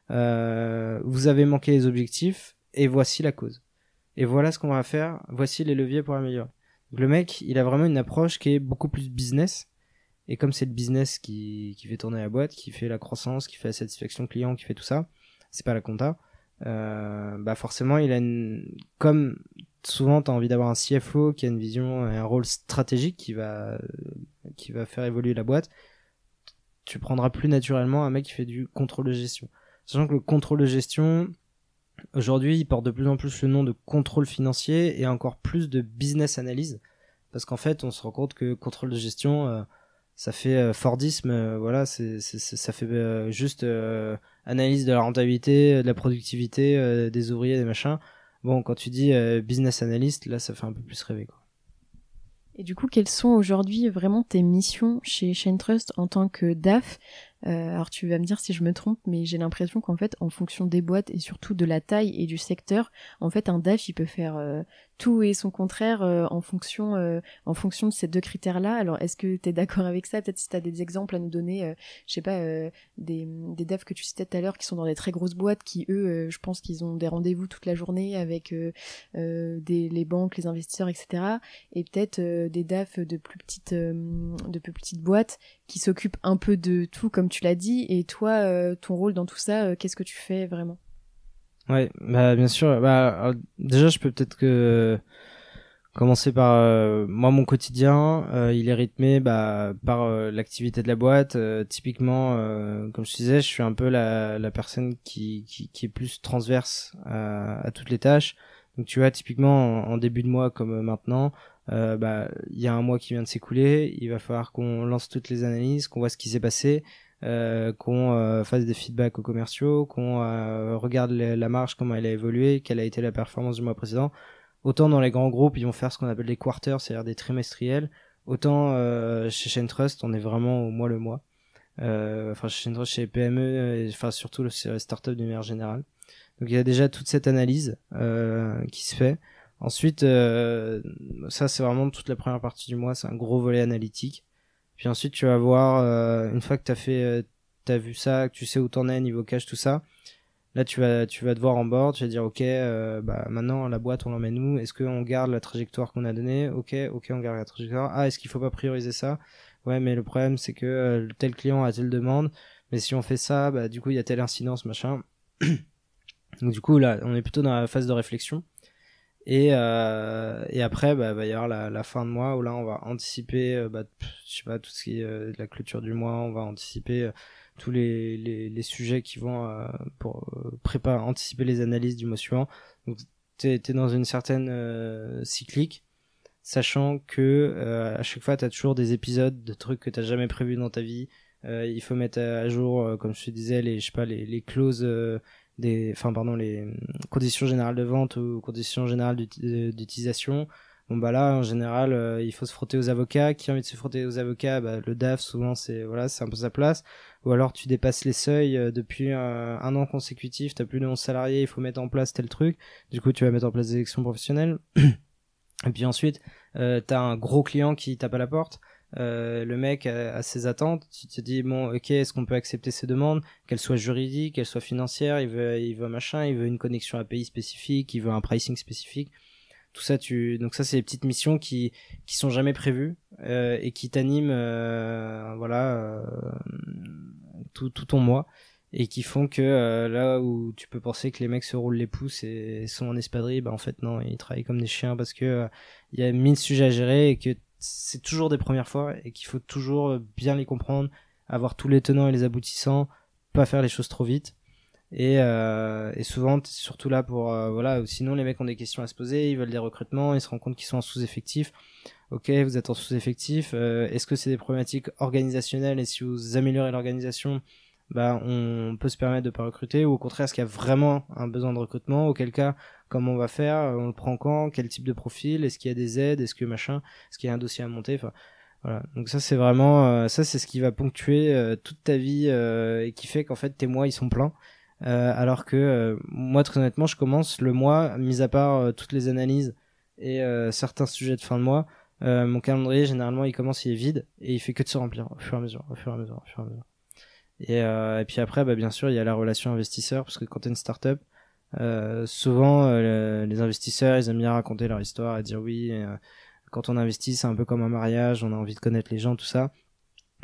S2: vous avez manqué les objectifs et voici la cause. Et voilà ce qu'on va faire. Voici les leviers pour améliorer le mec, il a vraiment une approche qui est beaucoup plus business. Et comme c'est le business qui, fait tourner la boîte, qui fait la croissance, qui fait la satisfaction client, qui fait tout ça, c'est pas la compta. Euh, bah forcément, il a une, comme souvent t'as envie d'avoir un CFO qui a une vision et un rôle stratégique qui va, qui va faire évoluer la boîte. Tu prendras plus naturellement un mec qui fait du contrôle de gestion. Sachant que le contrôle de gestion, Aujourd'hui, il porte de plus en plus le nom de contrôle financier et encore plus de business analyse. Parce qu'en fait, on se rend compte que contrôle de gestion, euh, ça fait euh, Fordisme, euh, voilà, c'est, ça fait juste analyse de la rentabilité, de la productivité des ouvriers, des machins. Bon, quand tu dis business analyst, là, ça fait un peu plus rêver.
S1: Et du coup, quelles sont aujourd'hui vraiment tes missions chez Chain Trust en tant que DAF? Euh, alors tu vas me dire si je me trompe, mais j'ai l'impression qu'en fait, en fonction des boîtes et surtout de la taille et du secteur, en fait, un DAF il peut faire euh, tout et son contraire euh, en fonction euh, en fonction de ces deux critères-là. Alors est-ce que tu d'accord avec ça? Peut-être si tu as des exemples à nous donner, je sais pas, des, des devs que tu citais tout à l'heure qui sont dans des très grosses boîtes qui eux, je pense qu'ils ont des rendez-vous toute la journée avec des, les banques, les investisseurs, etc. Et peut-être des DAF de plus petites de plus petites boîtes qui s'occupent un peu de tout comme tu l'as dit. Et toi, ton rôle dans tout ça, qu'est-ce que tu fais vraiment?
S2: Ouais, bah bien sûr. Bah déjà, je peux peut-être que commencer par euh, moi mon quotidien. Euh, il est rythmé bah, par euh, l'activité de la boîte. typiquement, comme je disais, je suis un peu la, personne qui, est plus transverse à, toutes les tâches. Donc tu vois, typiquement en, début de mois comme maintenant, bah il y a un mois qui vient de s'écouler. Il va falloir qu'on lance toutes les analyses, qu'on voit ce qui s'est passé euh, qu'on euh, fasse des feedbacks aux commerciaux, qu'on euh, regarde la marge, comment elle a évolué, quelle a été la performance du mois précédent. Autant dans les grands groupes, ils vont faire ce qu'on appelle des quarters, c'est-à-dire des trimestriels. Autant chez Chain Trust, on est vraiment au mois le mois. enfin, chez Chain Trust, chez PME, et, enfin surtout les startups de manière générale. Donc il y a déjà toute cette analyse qui se fait. Ensuite, ça c'est vraiment toute la première partie du mois, c'est un gros volet analytique. Puis ensuite, tu vas voir, euh, une fois que tu as fait, euh, t'as vu ça, que tu sais où t'en es, niveau cash, tout ça, là, tu vas, tu vas te voir en board, tu vas dire, ok, euh, bah, maintenant, la boîte, on l'emmène où? Est-ce qu'on garde la trajectoire qu'on a donnée? Ok, ok, on garde la trajectoire. Ah, est-ce qu'il faut pas prioriser ça? Ouais, mais le problème, c'est que tel client a telle demande, mais si on fait ça, bah, du coup, il y a telle incidence, machin. [CLEARS THROAT] Donc, du coup, là, on est plutôt dans la phase de réflexion. Et, euh, et après, bah, va y avoir la, la, fin de mois où là, on va anticiper, euh, bah, je sais pas, tout ce qui est euh, la clôture du mois, on va anticiper euh, tous les, les, les, sujets qui vont euh, pour préparer, anticiper les analyses du mois suivant. Donc, t'es es dans une certaine cyclique, sachant que à chaque fois, t'as toujours des épisodes de trucs que t'as jamais prévus dans ta vie. il faut mettre à jour, comme je te disais, les, je sais pas, les, les clauses enfin pardon, les conditions générales de vente ou conditions générales d'utilisation. Bon bah là, en général, euh, il faut se frotter aux avocats. Qui a envie de se frotter aux avocats? Bah, Le DAF, souvent, c'est voilà, c'est un peu sa place. Ou alors tu dépasses les seuils euh, depuis un an consécutif, t'as plus de 11 salariés, il faut mettre en place tel truc. Du coup, tu vas mettre en place des élections professionnelles. [CLEARS THROAT] Et puis ensuite, euh, t'as un gros client qui tape à la porte. Euh, le mec a, ses attentes, tu te dis bon ok est-ce qu'on peut accepter ses demandes, qu'elles soient juridiques, qu'elles soient financières, il veut il veut machin, il veut une connexion API spécifique, il veut un pricing spécifique, tout ça tu donc ça c'est des petites missions qui qui sont jamais prévues euh, et qui t'animent euh, voilà euh, tout tout ton mois et qui font que euh, là où tu peux penser que les mecs se roulent les pouces et sont en espadrille, bah en fait non, ils travaillent comme des chiens parce que il y a mille sujets à gérer et que c'est toujours des premières fois et qu'il faut toujours bien les comprendre, avoir tous les tenants et les aboutissants, pas faire les choses trop vite. Et, euh, et souvent, surtout là pour euh, voilà, sinon les mecs ont des questions à se poser, ils veulent des recrutements, ils se rendent compte qu'ils sont en sous-effectif. Ok, vous êtes en sous-effectif. Euh, est-ce que c'est des problématiques organisationnelles et si vous améliorez l'organisation, bah on peut se permettre de pas recruter ou au contraire est-ce qu'il y a vraiment un besoin de recrutement? Auquel cas comment on va faire? On le prend quand? Quel type de profil? Est-ce qu'il y a des aides? Est-ce que machin? Est-ce qu'il y a un dossier à monter? Enfin voilà. Donc ça c'est vraiment euh, ça c'est ce qui va ponctuer euh, toute ta vie euh, et qui fait qu'en fait tes mois ils sont pleins. Alors que moi très honnêtement je commence le mois mis à part toutes les analyses et certains sujets de fin de mois mon calendrier généralement il commence il est vide et il fait que de se remplir au fur et à mesure au fur et à mesure au fur et à mesure et, euh, et puis après, bah, bien sûr, il y a la relation investisseur, parce que quand tu es une startup, euh, souvent euh, les investisseurs, ils aiment bien raconter leur histoire et dire oui, euh, quand on investit, c'est un peu comme un mariage, on a envie de connaître les gens, tout ça.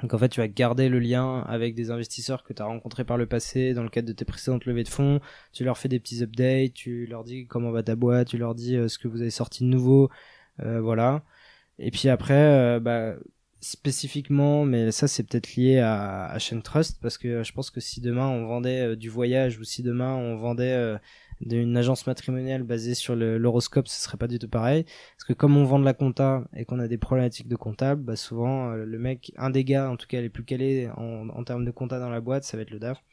S2: Donc en fait, tu vas garder le lien avec des investisseurs que tu as rencontrés par le passé dans le cadre de tes précédentes levées de fonds. Tu leur fais des petits updates, tu leur dis comment va ta boîte, tu leur dis ce que vous avez sorti de nouveau, voilà. Et puis après, bah, spécifiquement, mais ça c'est peut-être lié à, à Chain Trust parce que je pense que si demain on vendait euh, du voyage ou si demain on vendait euh, agence matrimoniale basée sur l'horoscope, ce serait pas du tout pareil. Parce que comme on vend de la compta et qu'on a des problématiques de comptable, bah souvent euh, le mec, un des gars en tout cas les plus calés en, en termes de compta dans la boîte, ça va être le DAF.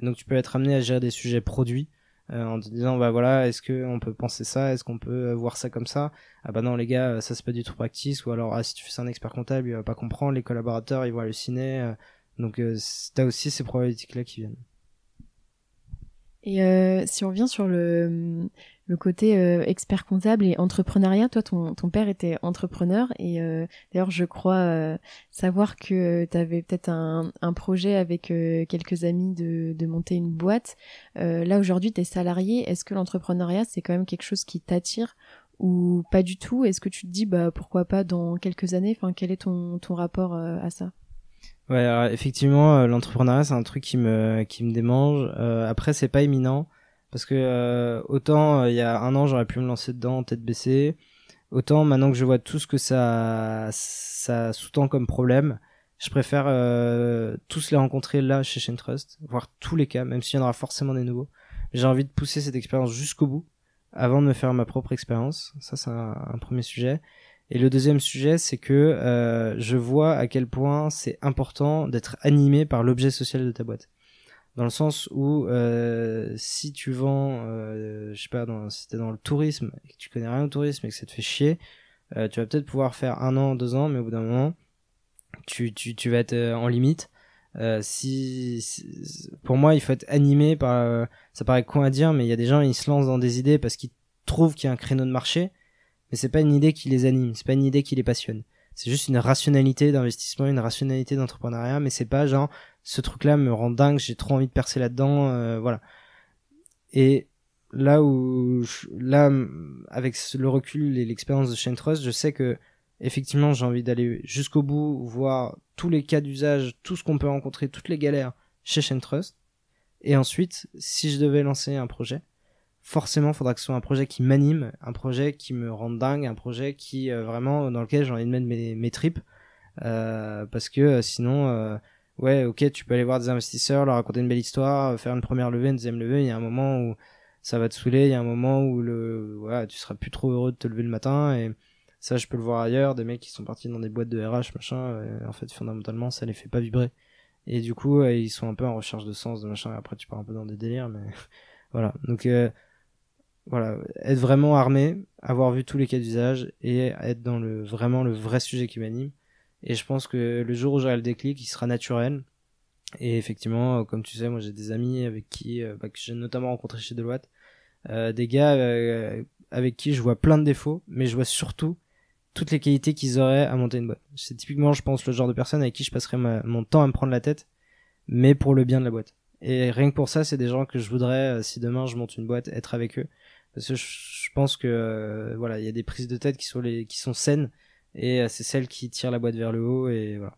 S2: Et donc tu peux être amené à gérer des sujets produits euh, en te disant bah voilà est-ce que on peut penser ça? Est-ce qu'on peut euh, voir ça comme ça? Ah bah non les gars ça c'est pas du tout practice ou alors ah si tu fais ça un expert comptable il va pas comprendre. Les collaborateurs ils vont halluciner euh. donc t'as aussi ces problématiques là qui viennent.
S1: Et si on revient sur le le côté euh, expert comptable et entrepreneuriat. Toi, ton, père était entrepreneur et euh, d'ailleurs, je crois euh, savoir que tu avais peut-être un, projet avec quelques amis de, monter une boîte. là, aujourd'hui, tu es salarié. Est-ce que l'entrepreneuriat, c'est quand même quelque chose qui t'attire ou pas du tout? Est-ce que tu te dis, bah, pourquoi pas dans quelques années? Enfin, quel est ton, ton rapport à ça?
S2: Ouais, effectivement, l'entrepreneuriat, c'est un truc qui me, qui me démange. après, c'est pas éminent. Parce que euh, autant euh, il y a un an j'aurais pu me lancer dedans tête baissée, autant maintenant que je vois tout ce que ça ça sous-tend comme problème, je préfère euh, tous les rencontrer là chez Chain Trust, voir tous les cas, même s'il y en aura forcément des nouveaux. J'ai envie de pousser cette expérience jusqu'au bout avant de me faire ma propre expérience. Ça c'est un, premier sujet. Et le deuxième sujet, c'est que je vois à quel point c'est important d'être animé par l'objet social de ta boîte dans le sens où euh, si tu vends, euh, je sais pas, dans, si t'es dans le tourisme et que tu connais rien au tourisme et que ça te fait chier, euh, tu vas peut-être pouvoir faire un an, deux ans, mais au bout d'un moment, tu, tu, tu vas être euh, en limite. Euh, si, pour moi, il faut être animé par. Euh, ça paraît con à dire, mais il y a des gens ils se lancent dans des idées parce qu'ils trouvent qu'il y a un créneau de marché, mais c'est pas une idée qui les anime, c'est pas une idée qui les passionne. C'est juste une rationalité d'investissement, une rationalité d'entrepreneuriat, mais c'est pas genre ce truc-là me rend dingue, j'ai trop envie de percer là-dedans, euh, voilà. Et là où, là, avec le recul et l'expérience de Chain Trust, je sais que effectivement j'ai envie d'aller jusqu'au bout, voir tous les cas d'usage, tout ce qu'on peut rencontrer, toutes les galères chez Chain Trust. Et ensuite, si je devais lancer un projet, forcément, faudra que ce soit un projet qui m'anime, un projet qui me rende dingue, un projet qui euh, vraiment dans lequel j'ai envie de mettre mes, mes tripes, euh, parce que euh, sinon ouais, ok, tu peux aller voir des investisseurs, leur raconter une belle histoire, faire une première levée, une deuxième levée, il y a un moment où ça va te saouler, il y a un moment où le, voilà, tu seras plus trop heureux de te lever le matin et ça, je peux le voir ailleurs, des mecs qui sont partis dans des boîtes de RH, machin, en fait, fondamentalement, ça les fait pas vibrer. Et du coup, ils sont un peu en recherche de sens, de machin, après, tu pars un peu dans des délires, mais [LAUGHS] Voilà. Donc voilà, être vraiment armé, avoir vu tous les cas d'usage et être dans le vraiment le vrai sujet qui m'anime. Et je pense que le jour où j'aurai le déclic, il sera naturel. Et effectivement, comme tu sais, moi j'ai des amis avec qui, euh, bah, que j'ai notamment rencontré chez Deloitte, euh, des gars euh, avec qui je vois plein de défauts, mais je vois surtout toutes les qualités qu'ils auraient à monter une boîte. C'est typiquement, je pense, le genre de personne avec qui je passerai mon temps à me prendre la tête, mais pour le bien de la boîte. Et rien que pour ça, c'est des gens que je voudrais, si demain je monte une boîte, être avec eux parce que je, pense que euh, voilà il y a des prises de tête qui sont qui sont saines et euh, c'est celles qui tirent la boîte vers le haut et voilà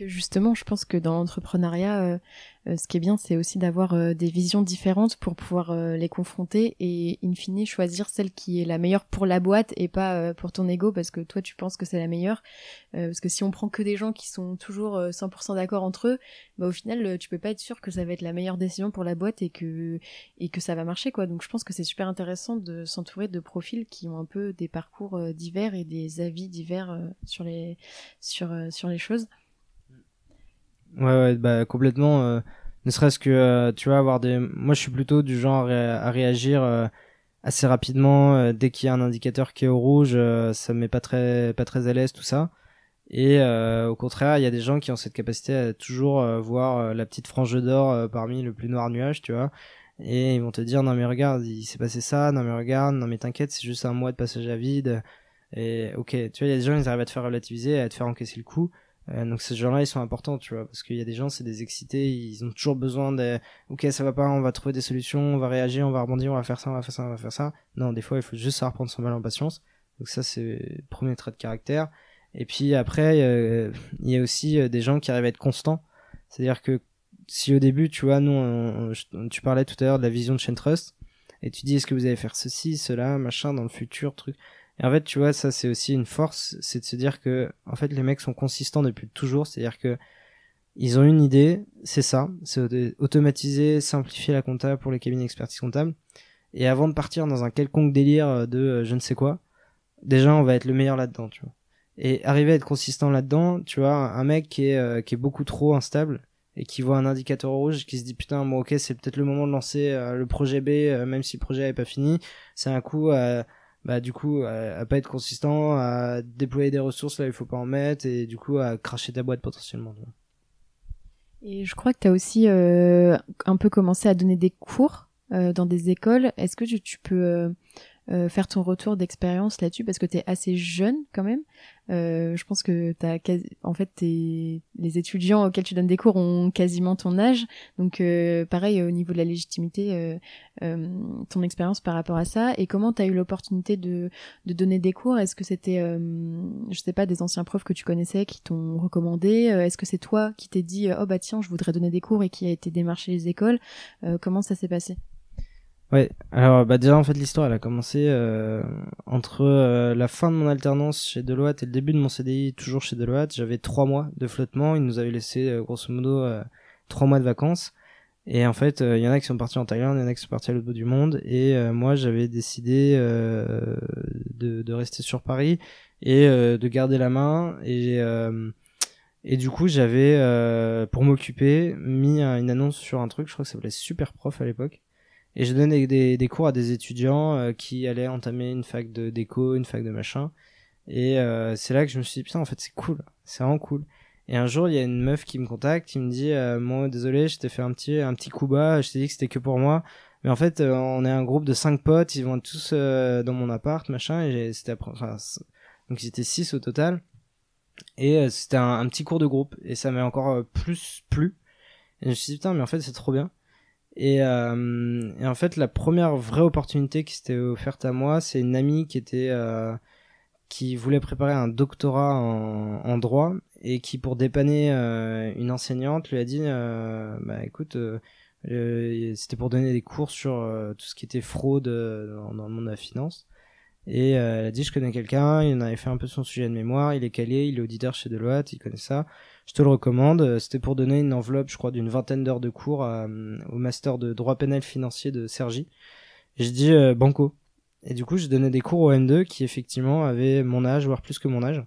S1: justement, je pense que dans l'entrepreneuriat, euh, euh, ce qui est bien, c'est aussi d'avoir euh, des visions différentes pour pouvoir les confronter et, in fine, choisir celle qui est la meilleure pour la boîte et pas pour ton ego parce que toi, tu penses que c'est la meilleure. parce que si on prend que des gens qui sont toujours 100% d'accord entre eux, bah, au final, tu peux pas être sûr que ça va être la meilleure décision pour la boîte et que, et que ça va marcher, quoi. Donc, je pense que c'est super intéressant de s'entourer de profils qui ont un peu des parcours divers et des avis divers sur les, sur, sur les choses.
S2: Ouais, ouais, bah complètement. Euh, ne serait-ce que, euh, tu vois, avoir des. Moi, je suis plutôt du genre à, réagir euh, assez rapidement dès qu'il y a un indicateur qui est au rouge. ça me met pas très, pas très à l'aise tout ça. Et au contraire, il y a des gens qui ont cette capacité à toujours voir la petite frange d'or parmi le plus noir nuage, tu vois. Et ils vont te dire non mais regarde, il s'est passé ça, non mais regarde, non mais t'inquiète, c'est juste un mois de passage à vide. Et ok, tu vois, il y a des gens, ils arrivent à te faire relativiser, à te faire encaisser le coup. Euh, donc ces gens-là, ils sont importants, tu vois, parce qu'il y a des gens, c'est des excités, ils ont toujours besoin de, ok, ça va pas, on va trouver des solutions, on va réagir, on va rebondir, on va faire ça, on va faire ça, on va faire ça. Non, des fois, il faut juste savoir prendre son mal en patience. Donc ça, c'est le premier trait de caractère. Et puis après, il y a aussi euh, des gens qui arrivent à être constants. C'est-à-dire que si au début, tu vois, nous, tu parlais tout à l'heure de la vision de Chain Trust, et tu dis est-ce que vous allez faire ceci, cela, machin dans le futur, truc. Et en fait, tu vois, ça c'est aussi une force, c'est de se dire que en fait les mecs sont consistants depuis toujours, c'est-à-dire que ils ont une idée, c'est ça, c'est automatiser, simplifier la compta pour les cabinets d'expertise comptable. Et avant de partir dans un quelconque délire de euh, je ne sais quoi, déjà on va être le meilleur là-dedans, tu vois. Et arriver à être consistant là-dedans, tu vois, un mec qui est, euh, qui est beaucoup trop instable et qui voit un indicateur rouge, qui se dit putain bon ok c'est peut-être le moment de lancer euh, le projet B, même si le projet n'est pas fini, c'est un coup à bah du coup à, pas être consistant, à déployer des ressources là il faut pas en mettre et du coup à cracher ta boîte potentiellement.
S1: Et je crois que tu as aussi euh, un peu commencé à donner des cours euh, dans des écoles. Est-ce que tu, peux euh, euh, faire ton retour d'expérience là-dessus? Parce que tu es assez jeune quand même. Euh, je pense que t'as en fait t'es... les étudiants auxquels tu donnes des cours ont quasiment ton âge. Donc euh, pareil au niveau de la légitimité, euh, ton expérience par rapport à ça. Et comment tu as eu l'opportunité de, de donner des cours? Est-ce que c'était je sais pas des anciens profs que tu connaissais qui t'ont recommandé? Est-ce que c'est toi qui t'es dit oh bah tiens je voudrais donner des cours et qui a été démarché les écoles? Comment ça s'est passé?
S2: Ouais, alors bah déjà en fait l'histoire elle a commencé euh, entre euh, la fin de mon alternance chez Deloitte et le début de mon CDI toujours chez Deloitte. J'avais trois mois de flottement, ils nous avaient laissé euh, grosso modo trois mois de vacances. Et en fait, il y en a qui sont partis en Thaïlande, il y en a qui sont partis à l'autre bout du monde. Et moi j'avais décidé de, de, rester sur Paris et de garder la main. Et, et du coup j'avais, pour m'occuper, mis une annonce sur un truc, je crois que ça s'appelait Super Prof à l'époque et je donnais des, des cours à des étudiants euh, qui allaient entamer une fac de déco, une fac de machin. Et euh, c'est là que je me suis dit, putain, en fait, c'est cool. C'est vraiment cool. Et un jour, il y a une meuf qui me contacte, qui me dit, euh, moi, désolé, je t'ai fait un petit, un petit coup bas, je t'ai dit que c'était que pour moi. Mais en fait, on est un groupe de cinq potes, ils vont tous dans mon appart, machin, et c'était enfin, donc ils étaient six au total. Et c'était un, un, petit cours de groupe, et ça m'a encore plus plu. Et je me suis dit, putain, mais en fait, c'est trop bien. Et, euh, et, en fait, la première vraie opportunité qui s'était offerte à moi, c'est une amie qui était euh, qui voulait préparer un doctorat en, droit et qui, pour dépanner euh, une enseignante, lui a dit "Bah écoute, c'était pour donner des cours sur tout ce qui était fraude dans, le monde de la finance." Et elle a dit "Je connais quelqu'un, il en avait fait un peu son sujet de mémoire, il est calé, il est auditeur chez Deloitte, il connaît ça." je te le recommande. Euh, c'était pour donner une enveloppe, je crois, d'une vingtaine d'heures de cours au master de droit pénal financier de Sergi. J'ai dit euh, banco. Et du coup, j'ai donné des cours au M2 qui effectivement avaient mon âge, voire plus que mon âge.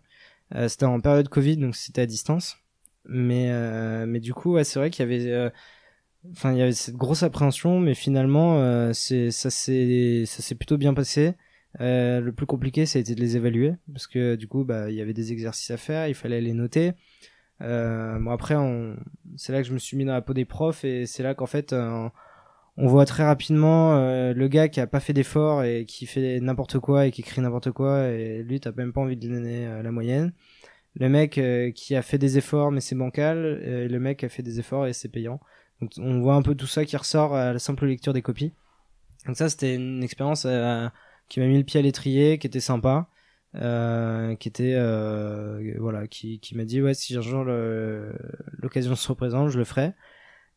S2: Euh, c'était en période Covid, donc c'était à distance. Mais mais du coup, ouais, c'est vrai qu'il y avait enfin il y avait cette grosse appréhension mais finalement euh, c'est ça s'est ça s'est plutôt bien passé euh, le plus compliqué ça a été de les évaluer parce que du coup bah il y avait des exercices à faire il fallait les noter. Euh, bon après on... c'est là que je me suis mis dans la peau des profs et c'est là qu'en fait euh, on voit très rapidement euh, le gars qui a pas fait d'effort et qui fait n'importe quoi et qui écrit n'importe quoi et lui t'as même pas envie de lui donner la moyenne. Le mec qui a fait des efforts mais c'est bancal et le mec qui a fait des efforts et c'est payant. Donc on voit un peu tout ça qui ressort à la simple lecture des copies. Donc ça c'était une expérience qui m'a mis le pied à l'étrier, qui était sympa, euh, qui était euh, voilà, qui, qui m'a dit ouais si un jour l'occasion se représente, je le ferai.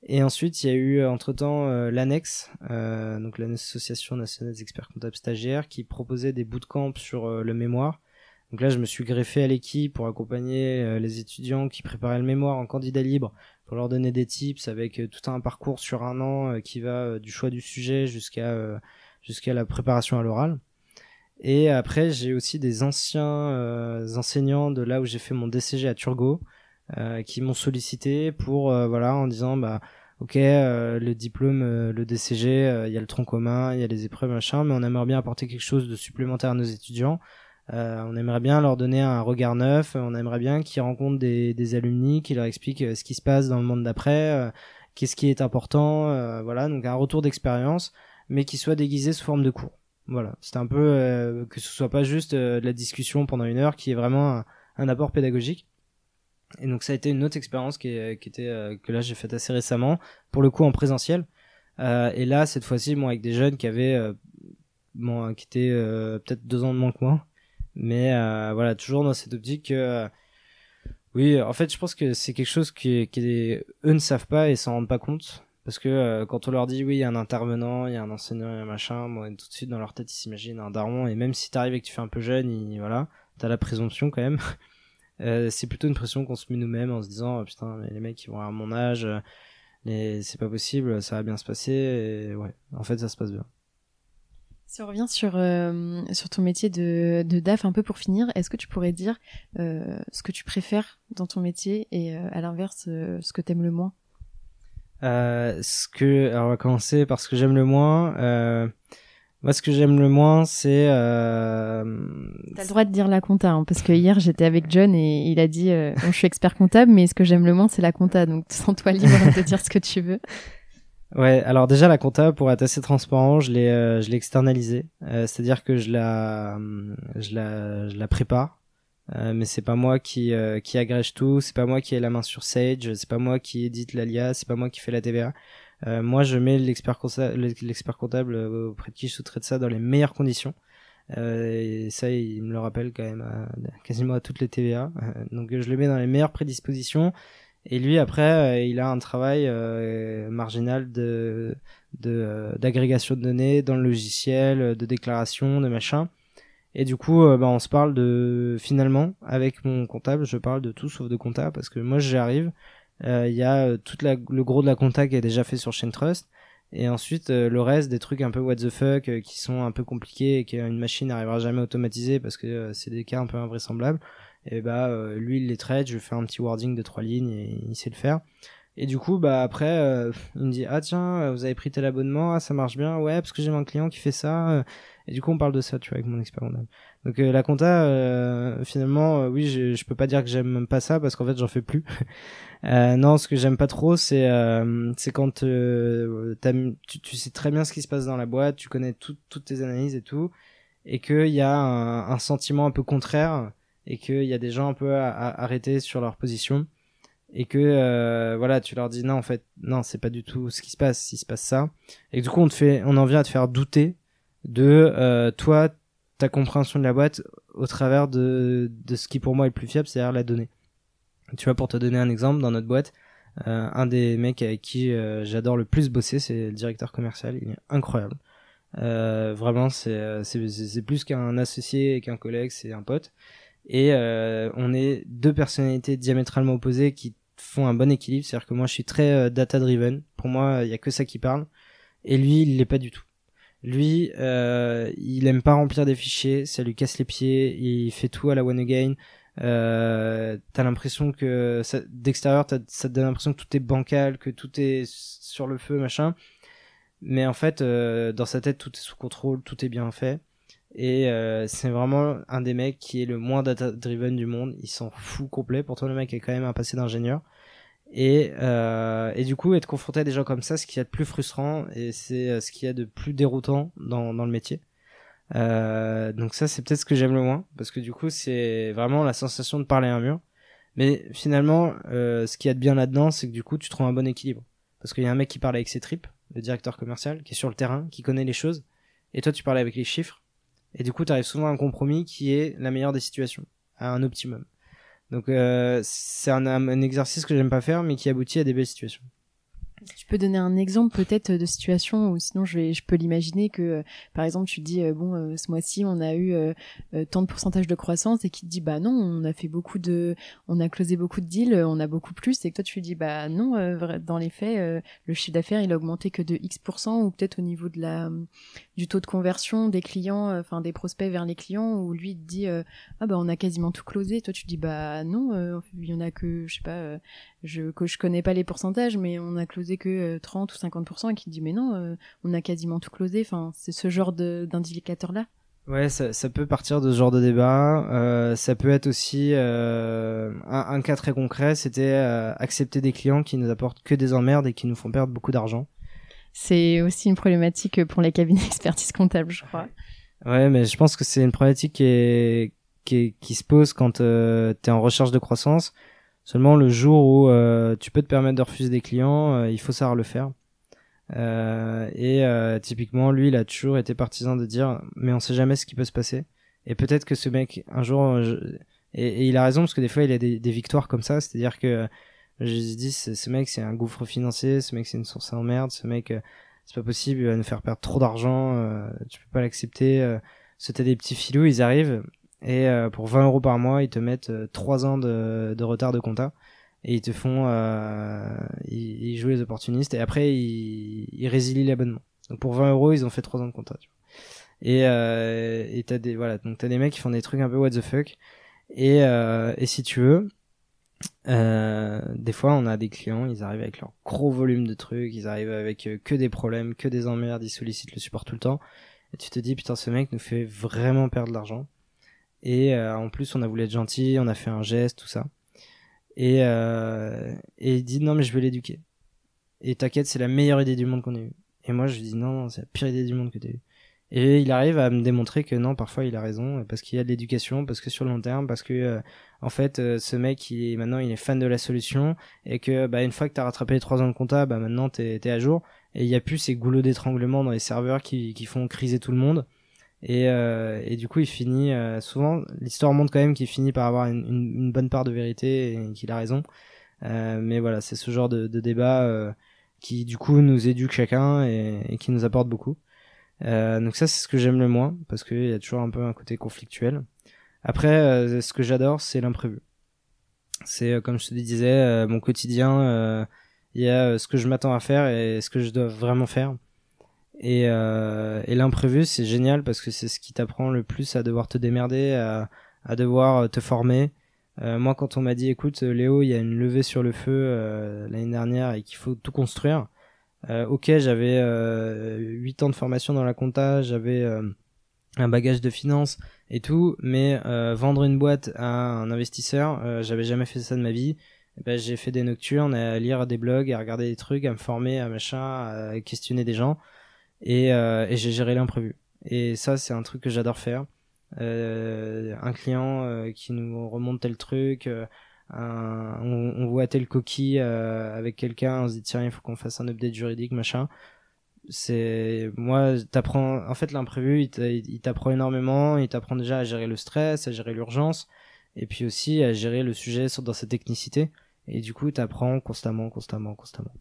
S2: Et ensuite, il y a eu entre-temps l'annexe, donc l'Association nationale des experts comptables stagiaires, qui proposait des bootcamps sur le mémoire. Donc là, je me suis greffé à l'équipe pour accompagner les étudiants qui préparaient le mémoire en candidat libre pour leur donner des tips avec euh, tout un parcours sur un an euh, qui va euh, du choix du sujet jusqu'à jusqu'à la préparation à l'oral. Et après, j'ai aussi des anciens enseignants de là où j'ai fait mon DCG à Turgot qui m'ont sollicité pour voilà en disant bah ok le diplôme le DCG il y a le tronc commun il y a les épreuves machin mais on aimerait bien apporter quelque chose de supplémentaire à nos étudiants euh, on aimerait bien leur donner un regard neuf, on aimerait bien qu'ils rencontrent des, des alumni, qui leur expliquent euh, ce qui se passe dans le monde d'après, euh, qu'est-ce qui est important, voilà, donc un retour d'expérience, mais qui soit déguisé sous forme de cours. Voilà, c'est un peu que ce soit pas juste de la discussion pendant une heure, qui est vraiment un, apport pédagogique. Et donc ça a été une autre expérience qui, qui était que là j'ai faite assez récemment, pour le coup en présentiel. et là cette fois-ci, moi avec des jeunes qui avaient, bon, qui étaient peut-être deux ans de moins que moi, mais euh, voilà, toujours dans cette optique que euh, oui, en fait, je pense que c'est quelque chose qui, qui eux ne savent pas et s'en rendent pas compte. Parce que euh, quand on leur dit oui, il y a un intervenant, il y a un enseignant, il y a un machin, tout de suite dans leur tête ils s'imaginent un daron et même si t'arrives et que tu fais un peu jeune, il, voilà, t'as la présomption quand même. [LAUGHS] euh, c'est plutôt une pression qu'on se met nous-mêmes en se disant oh, putain mais les mecs ils vont avoir mon âge, mais c'est pas possible, ça va bien se passer et ouais, en fait ça se passe bien.
S1: Si on revient sur, euh, sur ton métier de, DAF un peu pour finir, est-ce que tu pourrais dire euh, ce que tu préfères dans ton métier et euh, à l'inverse ce que t'aimes le moins?
S2: Ce que, alors on va commencer par ce que j'aime le moins. moi, ce que j'aime le moins, c'est. T'as
S1: le droit de dire la compta, hein, parce que hier j'étais avec John et il a dit bon, je suis expert comptable, mais ce que j'aime le moins c'est la compta, donc sens-toi libre de dire ce que tu veux. [LAUGHS]
S2: Ouais, alors déjà la compta, pour être assez transparent, je l'ai, euh, je l'ai externalisé. Euh, c'est-à-dire que je la, je la, je la prépare, euh, mais c'est pas moi qui, qui agrège tout, c'est pas moi qui ai la main sur Sage, c'est pas moi qui édite l'alias, c'est pas moi qui fais la TVA. moi, je mets l'expert comptable, comptable auprès de qui je sous-traite ça dans les meilleures conditions. et ça, il me le rappelle quand même [LAUGHS] quasiment à toutes les TVA. donc, je le mets dans les meilleures prédispositions et lui, après, euh, il a un travail euh, marginal de euh, d'agrégation de, données dans le logiciel, de déclaration, de machin. Et du coup, bah, on se parle de finalement avec mon comptable, je parle de tout sauf de compta parce que moi j'arrive, il y a toute la, le gros de la compta qui est déjà fait sur Trust et ensuite le reste des trucs un peu what the fuck qui sont un peu compliqués et qu'une machine n'arrivera jamais à automatiser parce que c'est des cas un peu invraisemblables. Et bah euh, lui il les traite. Je fais un petit wording de trois lignes et il sait le faire. Et du coup bah après euh, il me dit ah tiens vous avez pris tel abonnement. Ah ça marche bien. Ouais parce que j'ai un client qui fait ça et du coup on parle de ça tu vois avec mon expert comptable. Donc euh, la compta finalement oui je, je peux pas dire que j'aime pas ça parce qu'en fait j'en fais plus. [LAUGHS] Non ce que j'aime pas trop c'est c'est quand tu, tu sais très bien ce qui se passe dans la boîte tu connais toutes tes analyses et tout et qu'il y a un, un sentiment un peu contraire et qu'il y a des gens un peu arrêtés sur leur position et que euh, voilà tu leur dis non en fait non c'est pas du tout ce qui se passe il se passe ça. Et du coup on te fait on en vient à te faire douter de euh, toi ta compréhension de la boîte au travers de de ce qui pour moi est le plus fiable c'est-à-dire la donnée tu vois pour te donner un exemple dans notre boîte euh, un des mecs avec qui j'adore le plus bosser c'est le directeur commercial il est incroyable vraiment c'est c'est plus qu'un associé et qu'un collègue c'est un pote et euh, on est deux personnalités diamétralement opposées qui font un bon équilibre. C'est-à-dire que moi, je suis très euh, data-driven. Pour moi, il y a que ça qui parle. Et lui, il l'est pas du tout. Lui, euh, il aime pas remplir des fichiers, ça lui casse les pieds, il fait tout à la one again. Euh, t'as l'impression que d'extérieur, ça te donne l'impression que tout est bancal, que tout est sur le feu, machin. Mais en fait, euh, dans sa tête, tout est sous contrôle, tout est bien fait. Et euh, c'est vraiment un des mecs qui est le moins data-driven du monde. Il s'en fout complet. Pourtant, le mec est quand même un passé d'ingénieur. Et, euh, et du coup, être confronté à des gens comme ça, ce qu'il y a de plus frustrant et c'est euh, ce qu'il y a de plus déroutant dans, dans le métier. Euh, donc ça, c'est peut-être ce que j'aime le moins, parce que du coup, c'est vraiment la sensation de parler à un mur. Mais finalement, euh, ce qu'il y a de bien là-dedans, c'est que du coup, tu trouves un bon équilibre. Parce qu'il y a un mec qui parle avec ses tripes, le directeur commercial, qui est sur le terrain, qui connaît les choses, et toi, tu parles avec les chiffres. Et du coup, tu arrives souvent à un compromis qui est la meilleure des situations, à un optimum. Donc euh, c'est un, un, exercice que j'aime pas faire, mais qui aboutit à des belles situations.
S1: Tu peux donner un exemple peut-être de situation où sinon je, vais, je peux l'imaginer que euh, par exemple tu dis euh, bon euh, ce mois-ci on a eu tant de pourcentage de croissance et qui te dit bah non on a fait beaucoup de on a closé beaucoup de deals on a beaucoup plus et que toi tu dis bah non dans les faits le chiffre d'affaires il a augmenté que de X% ou peut-être au niveau de la du taux de conversion des clients enfin des prospects vers les clients où lui te dit ah bah on a quasiment tout closé. Toi tu dis bah non il y en a que je sais pas je que je connais pas les pourcentages mais on a closé que 30 euh, ou 50% et qui dit mais non euh, on a quasiment tout closé. Enfin c'est ce genre d'indicateur là
S2: ouais ça, ça, peut partir de ce genre de débat. Euh, ça peut être aussi euh, un, un, cas très concret c'était euh, accepter des clients qui nous apportent que des emmerdes et qui nous font perdre beaucoup d'argent.
S1: C'est aussi une problématique pour les cabinets d'expertise comptable je crois.
S2: Ouais mais je pense que c'est une problématique qui est qui, qui se pose quand euh, tu es en recherche de croissance Seulement le jour où euh, tu peux te permettre de refuser des clients, euh, il faut savoir le faire. Euh, et typiquement, lui, il a toujours été partisan de dire, mais on sait jamais ce qui peut se passer. Et peut-être que ce mec, un jour, et, il a raison parce que des fois, il a des, victoires comme ça, c'est-à-dire que je dis, ce mec, c'est un gouffre financier, ce mec, c'est une source à emmerde, ce mec, c'est pas possible, il va nous faire perdre trop d'argent, tu peux pas l'accepter. C'était des petits filous, ils arrivent, et euh, pour 20 euros par mois, ils te mettent 3 euh, ans de, de, retard de compta. Et ils te font euh, ils, ils, jouent les opportunistes. Et après ils, ils résilient l'abonnement. Donc pour 20 euros, ils ont fait 3 ans de compta. Tu vois. Et euh, et t'as des voilà. Donc t'as des mecs qui font des trucs un peu what the fuck. Et euh, et si tu veux euh, des fois on a des clients ils arrivent avec leur gros volume de trucs. Ils arrivent avec que des problèmes que des emmerdes. Ils sollicitent le support tout le temps. Et tu te dis putain ce mec nous fait vraiment perdre de l'argent et euh, en plus, on a voulu être gentil, on a fait un geste, tout ça. Et, euh, et il dit non, mais je veux l'éduquer. Et t'inquiète, c'est la meilleure idée du monde qu'on ait eue. Et moi, je lui dis non, c'est la pire idée du monde que t'as eue. Et il arrive à me démontrer que non, parfois il a raison, parce qu'il y a de l'éducation, parce que sur le long terme, parce que euh, en fait, ce mec, il est, maintenant, il est fan de la solution, et que bah, une fois que t'as rattrapé les trois ans de compta, bah maintenant t'es es à jour, et il y a plus ces goulots d'étranglement dans les serveurs qui, qui font criser tout le monde. Et, euh, et du coup, il finit euh, souvent. L'histoire montre quand même qu'il finit par avoir une, une, bonne part de vérité et qu'il a raison. Euh, mais voilà, c'est ce genre de, de débat euh, qui du coup nous éduque chacun et, et qui nous apporte beaucoup. Euh, donc ça, c'est ce que j'aime le moins parce qu'il y a toujours un peu un côté conflictuel. Après, ce que j'adore, c'est l'imprévu. C'est comme je te disais, mon quotidien. Il y a ce que je m'attends à faire et ce que je dois vraiment faire. Et, euh, et l'imprévu, c'est génial parce que c'est ce qui t'apprend le plus à devoir te démerder, à, à devoir te former. Euh, moi, quand on m'a dit, écoute, Léo, il y a une levée sur le feu euh, l'année dernière et qu'il faut tout construire. Euh, ok, j'avais euh, 8 ans de formation dans la compta, j'avais euh, un bagage de finance et tout, mais vendre une boîte à un investisseur, j'avais jamais fait ça de ma vie. Eh ben, j'ai fait des nocturnes à lire des blogs, à regarder des trucs, à me former, à machin, à questionner des gens et, euh, et j'ai géré l'imprévu. Et ça, c'est un truc que j'adore faire. Euh, un client euh, qui nous remonte tel truc, un, on, on, voit tel coquille avec quelqu'un, on se dit tiens, il faut qu'on fasse un update juridique, machin. C'est moi, t'apprends. En fait, l'imprévu, il t'apprend énormément. Il t'apprend déjà à gérer le stress, à gérer l'urgence, et puis aussi à gérer le sujet dans sa technicité. Et du coup, t'apprends constamment, constamment, constamment.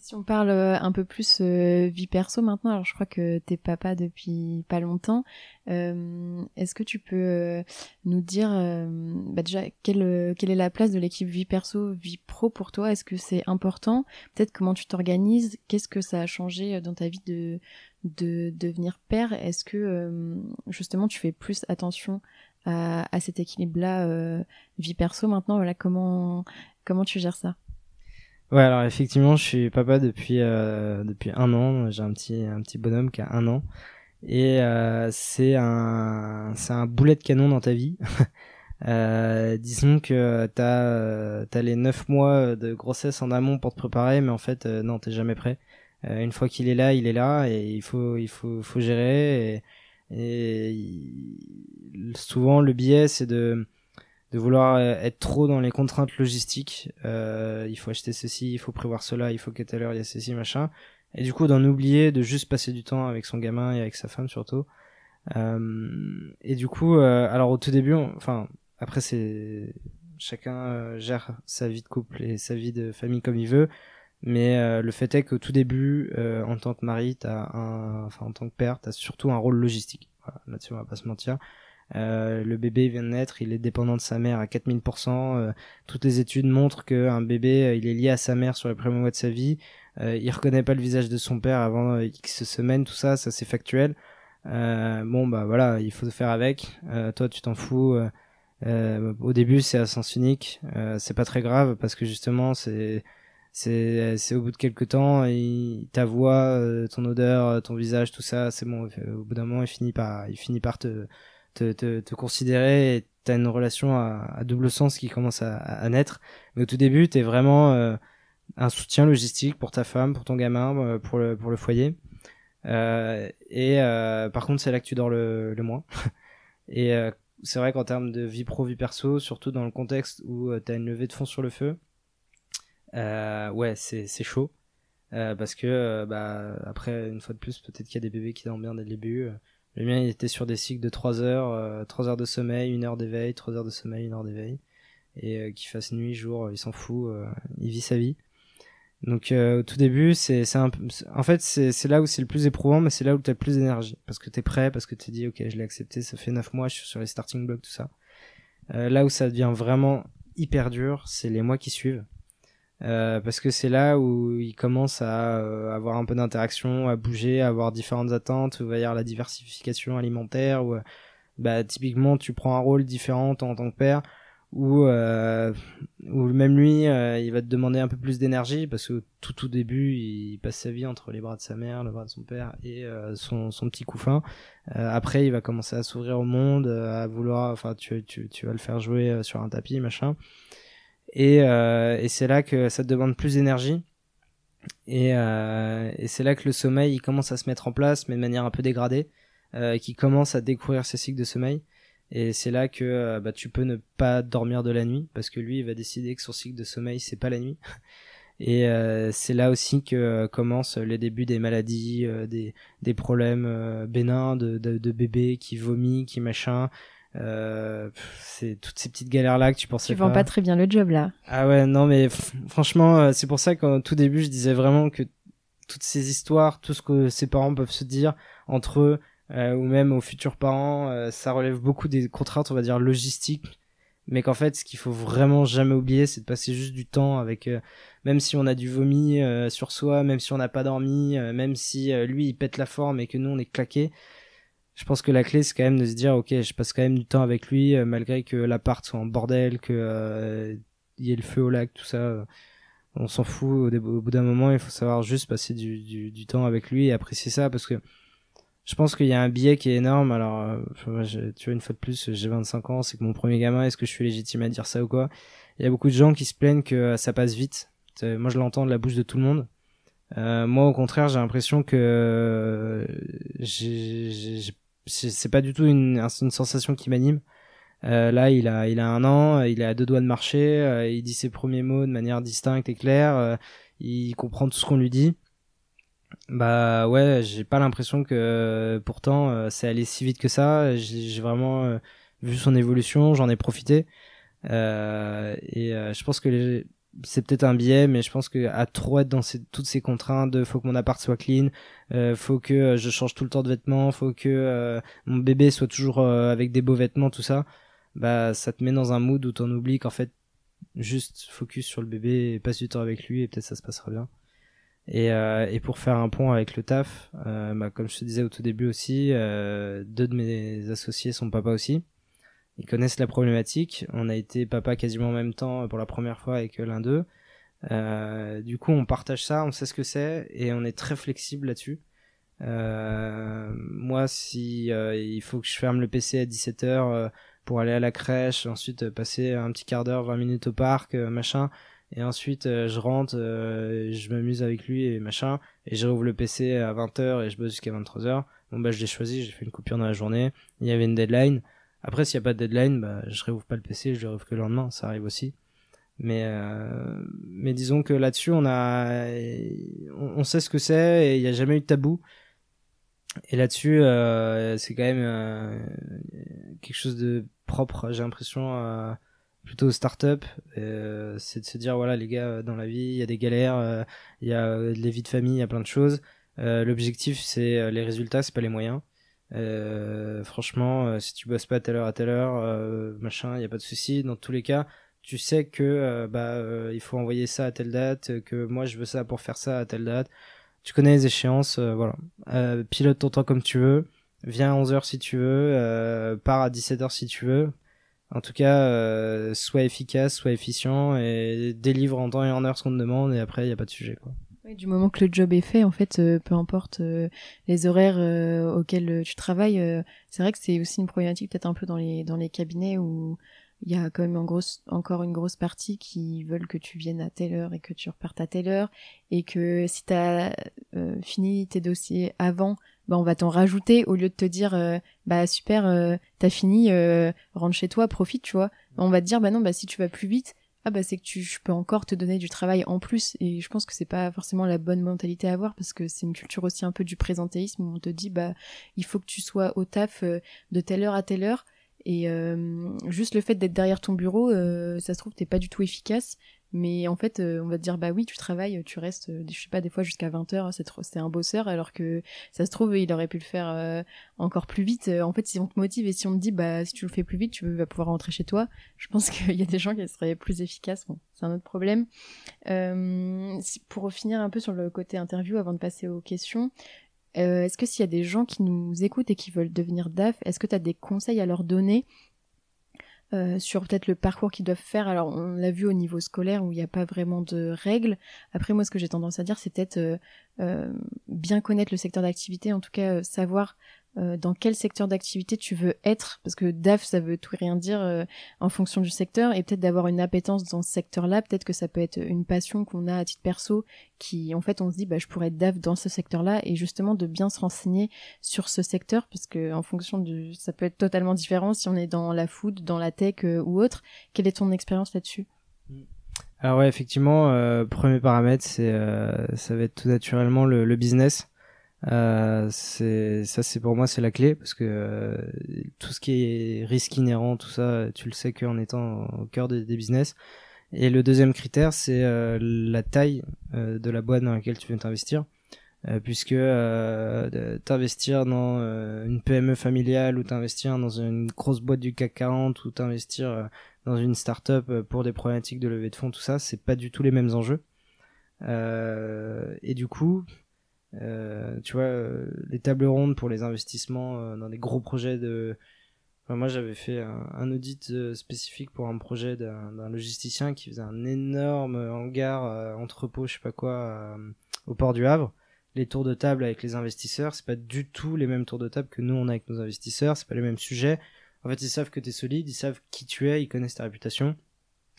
S1: Si on parle euh, un peu plus euh, vie perso maintenant, alors je crois que t'es papa depuis pas longtemps. Euh, Est-ce que tu peux euh, nous dire bah déjà quelle, quelle est la place de l'équipe vie perso, vie pro pour toi? Est-ce que c'est important? Peut-être comment tu t'organises? Qu'est-ce que ça a changé dans ta vie de de devenir père? Est-ce que justement tu fais plus attention à, à cet équilibre-là vie perso maintenant? Voilà, comment comment tu gères ça?
S2: Ouais, alors effectivement, je suis papa depuis depuis un an. J'ai un petit un petit bonhomme qui a un an et c'est un c'est un boulet de canon dans ta vie. [LAUGHS] Euh, disons que t'as euh, as les 9 mois de grossesse en amont pour te préparer, mais en fait euh, non, t'es jamais prêt. Euh, une fois qu'il est là, il est là et il faut il faut faut gérer. Et, et souvent le biais c'est de de vouloir être trop dans les contraintes logistiques. il faut acheter ceci, il faut prévoir cela, il faut qu'à telle heure il y a ceci machin. Et du coup d'en oublier, de juste passer du temps avec son gamin et avec sa femme surtout. Euh, et du coup, alors au tout début, enfin après, c'est chacun euh, gère sa vie de couple et sa vie de famille comme il veut. Mais euh, le fait est qu'au tout début, euh, en tant que mari, t'as un, enfin en tant que père, t'as surtout un rôle logistique. Voilà, Là-dessus, on va pas se mentir. Le bébé vient de naître, il est dépendant de sa mère à 4000%. toutes les études montrent qu'un bébé, il est lié à sa mère sur les premiers mois de sa vie. il reconnaît pas le visage de son père avant X semaines, tout ça, ça c'est factuel. bon bah voilà, il faut faire avec. toi, tu t'en fous. Euh, au début, c'est à sens unique. Euh, c'est pas très grave parce que justement, c'est c'est au bout de quelques temps, ta voix, euh, ton odeur, ton visage, tout ça, c'est bon. Au bout d'un moment, il finit par il finit par te te, considérer et t'as une relation à, double sens qui commence à, naître. Mais au tout début, t'es vraiment euh, un soutien logistique pour ta femme, pour ton gamin, pour le pour le foyer. Euh, et par contre, c'est là que tu dors le, moins. [LAUGHS] et c'est vrai qu'en termes de vie pro, vie perso, surtout dans le contexte où euh, tu as une levée de fond sur le feu, euh, ouais, c'est chaud. Euh, parce que, euh, bah, après, une fois de plus, peut-être qu'il y a des bébés qui dorment bien dès le début. Le mien, il était sur des cycles de 3 heures, 3 heures de sommeil, 1 heure d'éveil, 3 heures de sommeil, 1 heure d'éveil. Et qu'il fasse nuit, jour, il s'en fout, il vit sa vie. Donc euh, au tout début, c'est en fait c'est là où c'est le plus éprouvant, mais c'est là où tu as le plus d'énergie parce que tu es prêt, parce que tu dis ok je l'ai accepté, ça fait neuf mois, je suis sur les starting blocks tout ça. Euh, là où ça devient vraiment hyper dur, c'est les mois qui suivent. Euh, parce que c'est là où il commence à euh, avoir un peu d'interaction, à bouger, à avoir différentes attentes, avoir la diversification alimentaire, où bah typiquement tu prends un rôle différent en tant que père, ou euh, ou même lui euh, il va te demander un peu plus d'énergie parce que tout tout début il passe sa vie entre les bras de sa mère le bras de son père et euh, son son petit couffin. Euh, après il va commencer à s'ouvrir au monde à vouloir enfin tu tu tu vas le faire jouer sur un tapis machin et et c'est là que ça te demande plus d'énergie et et c'est là que le sommeil il commence à se mettre en place mais de manière un peu dégradée qui commence à découvrir ses cycles de sommeil et c'est là que euh, bah, tu peux ne pas dormir de la nuit parce que lui il va décider que son cycle de sommeil c'est pas la nuit. [LAUGHS] Et euh, c'est là aussi que euh, commencent les débuts des maladies, des, des problèmes bénins de, de, de bébés qui vomit, qui machin. C'est toutes ces petites galères là que tu pensais
S1: tu vends pas. très bien le job là
S2: ah ouais non mais franchement c'est pour ça qu'au tout début je disais vraiment que toutes ces histoires tout ce que ses parents peuvent se dire entre eux euh, ou même aux futurs parents, euh, ça relève beaucoup des contraintes, on va dire, logistiques. Mais qu'en fait, ce qu'il faut vraiment jamais oublier, c'est de passer juste du temps avec, euh, même si on a du vomi sur soi, même si on n'a pas dormi, même si lui il pète la forme et que nous on est claqué. Je pense que la clé c'est quand même de se dire, ok, je passe quand même du temps avec lui, malgré que l'appart soit en bordel, que il y ait le feu au lac, tout ça. on s'en fout. Au, bout d'un moment, il faut savoir juste passer du, du, du temps avec lui et apprécier ça parce que je pense qu'il y a un biais qui est énorme. Alors, euh, tu vois, une fois de plus, j'ai 25 ans, c'est que mon premier gamin, est-ce que je suis légitime à dire ça ou quoi? Il y a beaucoup de gens qui se plaignent que euh, ça passe vite. Moi, je l'entends de la bouche de tout le monde. Euh, moi, au contraire, j'ai l'impression que euh, c'est pas du tout une, sensation qui m'anime. Euh, là, il a, il a un an, il est à deux doigts de marcher, il dit ses premiers mots de manière distincte et claire, il comprend tout ce qu'on lui dit. Bah ouais, j'ai pas l'impression que pourtant euh, c'est allé si vite que ça. J'ai vraiment euh, vu son évolution, j'en ai profité. Euh, et euh, je pense que c'est peut-être un biais, mais je pense que à trop être dans toutes ces contraintes, faut que mon appart soit clean, faut que je change tout le temps de vêtements, faut que mon bébé soit toujours avec des beaux vêtements, tout ça. Bah ça te met dans un mood où t'en oublies qu'en fait juste focus sur le bébé et passe du temps avec lui et peut-être ça se passera bien. Et, euh, et, pour faire un pont avec le taf, euh, bah, comme je te disais au tout début aussi, euh, deux de mes associés sont papa aussi. Ils connaissent la problématique. On a été papa quasiment en même temps pour la première fois avec l'un d'eux. Euh, du coup, on partage ça, on sait ce que c'est et on est très flexible là-dessus. Euh, moi, si euh, il faut que je ferme le PC à 17h euh, pour aller à la crèche, ensuite passer un petit quart d'heure, 20 minutes au parc, machin, et ensuite je rentre, je m'amuse avec lui et machin, et je rouvre le PC à 20h et je bosse jusqu'à 23h. Bon bah je l'ai choisi, j'ai fait une coupure dans la journée, il y avait une deadline. Après s'il n'y a pas de deadline, bah je réouvre pas le PC, je le réouvre que le lendemain, ça arrive aussi. Mais euh, mais disons que là-dessus on a on, sait ce que c'est et il n'y a jamais eu de tabou. Et là-dessus euh, c'est quand même euh, quelque chose de propre. J'ai l'impression plutôt start-up. Euh, c'est de se dire voilà les gars dans la vie il y a des galères, il y a les vies de famille, il y a plein de choses. L'objectif c'est les résultats, c'est pas les moyens. Franchement, si tu bosses pas à telle heure à telle heure, machin, il y a pas de souci. Dans tous les cas, tu sais que euh, bah euh, il faut envoyer ça à telle date, que moi je veux ça pour faire ça à telle date. Tu connais les échéances, euh, voilà. pilote ton temps comme tu veux. Viens à 11h si tu veux, pars à 17h si tu veux. En tout cas, sois efficace, sois efficient et délivre en temps et en heure ce qu'on te demande et après il a pas de sujet quoi.
S1: Du moment que le job est fait, en fait, peu importe les horaires auxquels tu travailles, c'est vrai que c'est aussi une problématique peut-être un peu dans les dans les cabinets où il y a quand même en grosse, encore une grosse partie qui veulent que tu viennes à telle heure et que tu repartes à telle heure et que si tu as euh, fini tes dossiers avant, bah on va t'en rajouter au lieu de te dire euh, bah super euh, t'as fini rentre chez toi profite tu vois. On va te dire bah non bah si tu vas plus vite ah bah c'est que tu je peux encore te donner du travail en plus et je pense que c'est pas forcément la bonne mentalité à avoir parce que c'est une culture aussi un peu du présentéisme où on te dit bah il faut que tu sois au taf de telle heure à telle heure et euh, juste le fait d'être derrière ton bureau, euh, ça se trouve, t'es pas du tout efficace. Mais en fait, euh, on va te dire, bah oui, tu travailles, tu restes, je sais pas, des fois jusqu'à 20 heures, c'est un bosseur, alors que ça se trouve, il aurait pu le faire encore plus vite. En fait, si on te motive et si on te dit, bah si tu le fais plus vite, tu vas pouvoir rentrer chez toi, je pense [LAUGHS] qu'il y a des gens qui seraient plus efficaces. Bon, c'est un autre problème. pour finir un peu sur le côté interview, avant de passer aux questions, euh, est-ce que s'il y a des gens qui nous écoutent et qui veulent devenir DAF, est-ce que tu as des conseils à leur donner euh, sur peut-être le parcours qu'ils doivent faire. Alors on l'a vu au niveau scolaire où il n'y a pas vraiment de règles. Après moi ce que j'ai tendance à dire c'est peut-être euh, bien connaître le secteur d'activité, en tout cas savoir euh, dans quel secteur d'activité tu veux être, parce que DAF ça veut tout et rien dire euh, en fonction du secteur, et peut-être d'avoir une appétence dans ce secteur-là, peut-être que ça peut être une passion qu'on a à titre perso, qui en fait on se dit bah je pourrais être DAF dans ce secteur-là, et justement de bien se renseigner sur ce secteur, parce que en fonction du, ça peut être totalement différent si on est dans la food, dans la tech euh, ou autre. Quelle est ton expérience là-dessus?
S2: Alors ouais, effectivement, premier paramètre, ça va être tout naturellement le, le business. Euh, c'est ça c'est pour moi c'est la clé parce que euh, tout ce qui est risque inhérent tout ça tu le sais qu'en étant au cœur des, business. Et le deuxième critère c'est euh, la taille de la boîte dans laquelle tu veux t'investir. Puisque t'investir dans une PME familiale ou t'investir dans une grosse boîte du CAC 40 ou t'investir dans une start-up pour des problématiques de levée de fonds tout ça c'est pas du tout les mêmes enjeux. Et du coup euh, tu vois, euh, les tables rondes pour les investissements euh, dans des gros projets de. moi, j'avais fait un, audit spécifique pour un projet d'un logisticien qui faisait un énorme hangar, entrepôt, je sais pas quoi, au port du Havre. Les tours de table avec les investisseurs, c'est pas du tout les mêmes tours de table que nous on a avec nos investisseurs, c'est pas les mêmes sujets. En fait, ils savent que tu solide, ils savent qui tu es, ils connaissent ta réputation.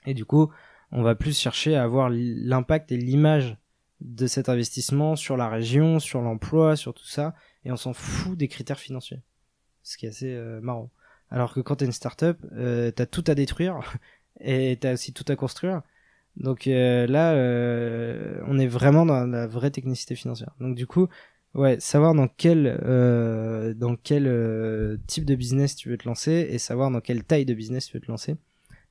S2: Et du coup, on va plus chercher à avoir l'impact et l'image de cet investissement sur la région, sur l'emploi, sur tout ça, et on s'en fout des critères financiers. Ce qui est assez euh, marrant. Alors que quand t'es une startup, euh, t'as tout à détruire [LAUGHS] et t'as aussi tout à construire. Donc euh, là, euh, on est vraiment dans la vraie technicité financière. Donc du coup, ouais, savoir dans quel dans quel type de business tu veux te lancer et savoir dans quelle taille de business tu veux te lancer,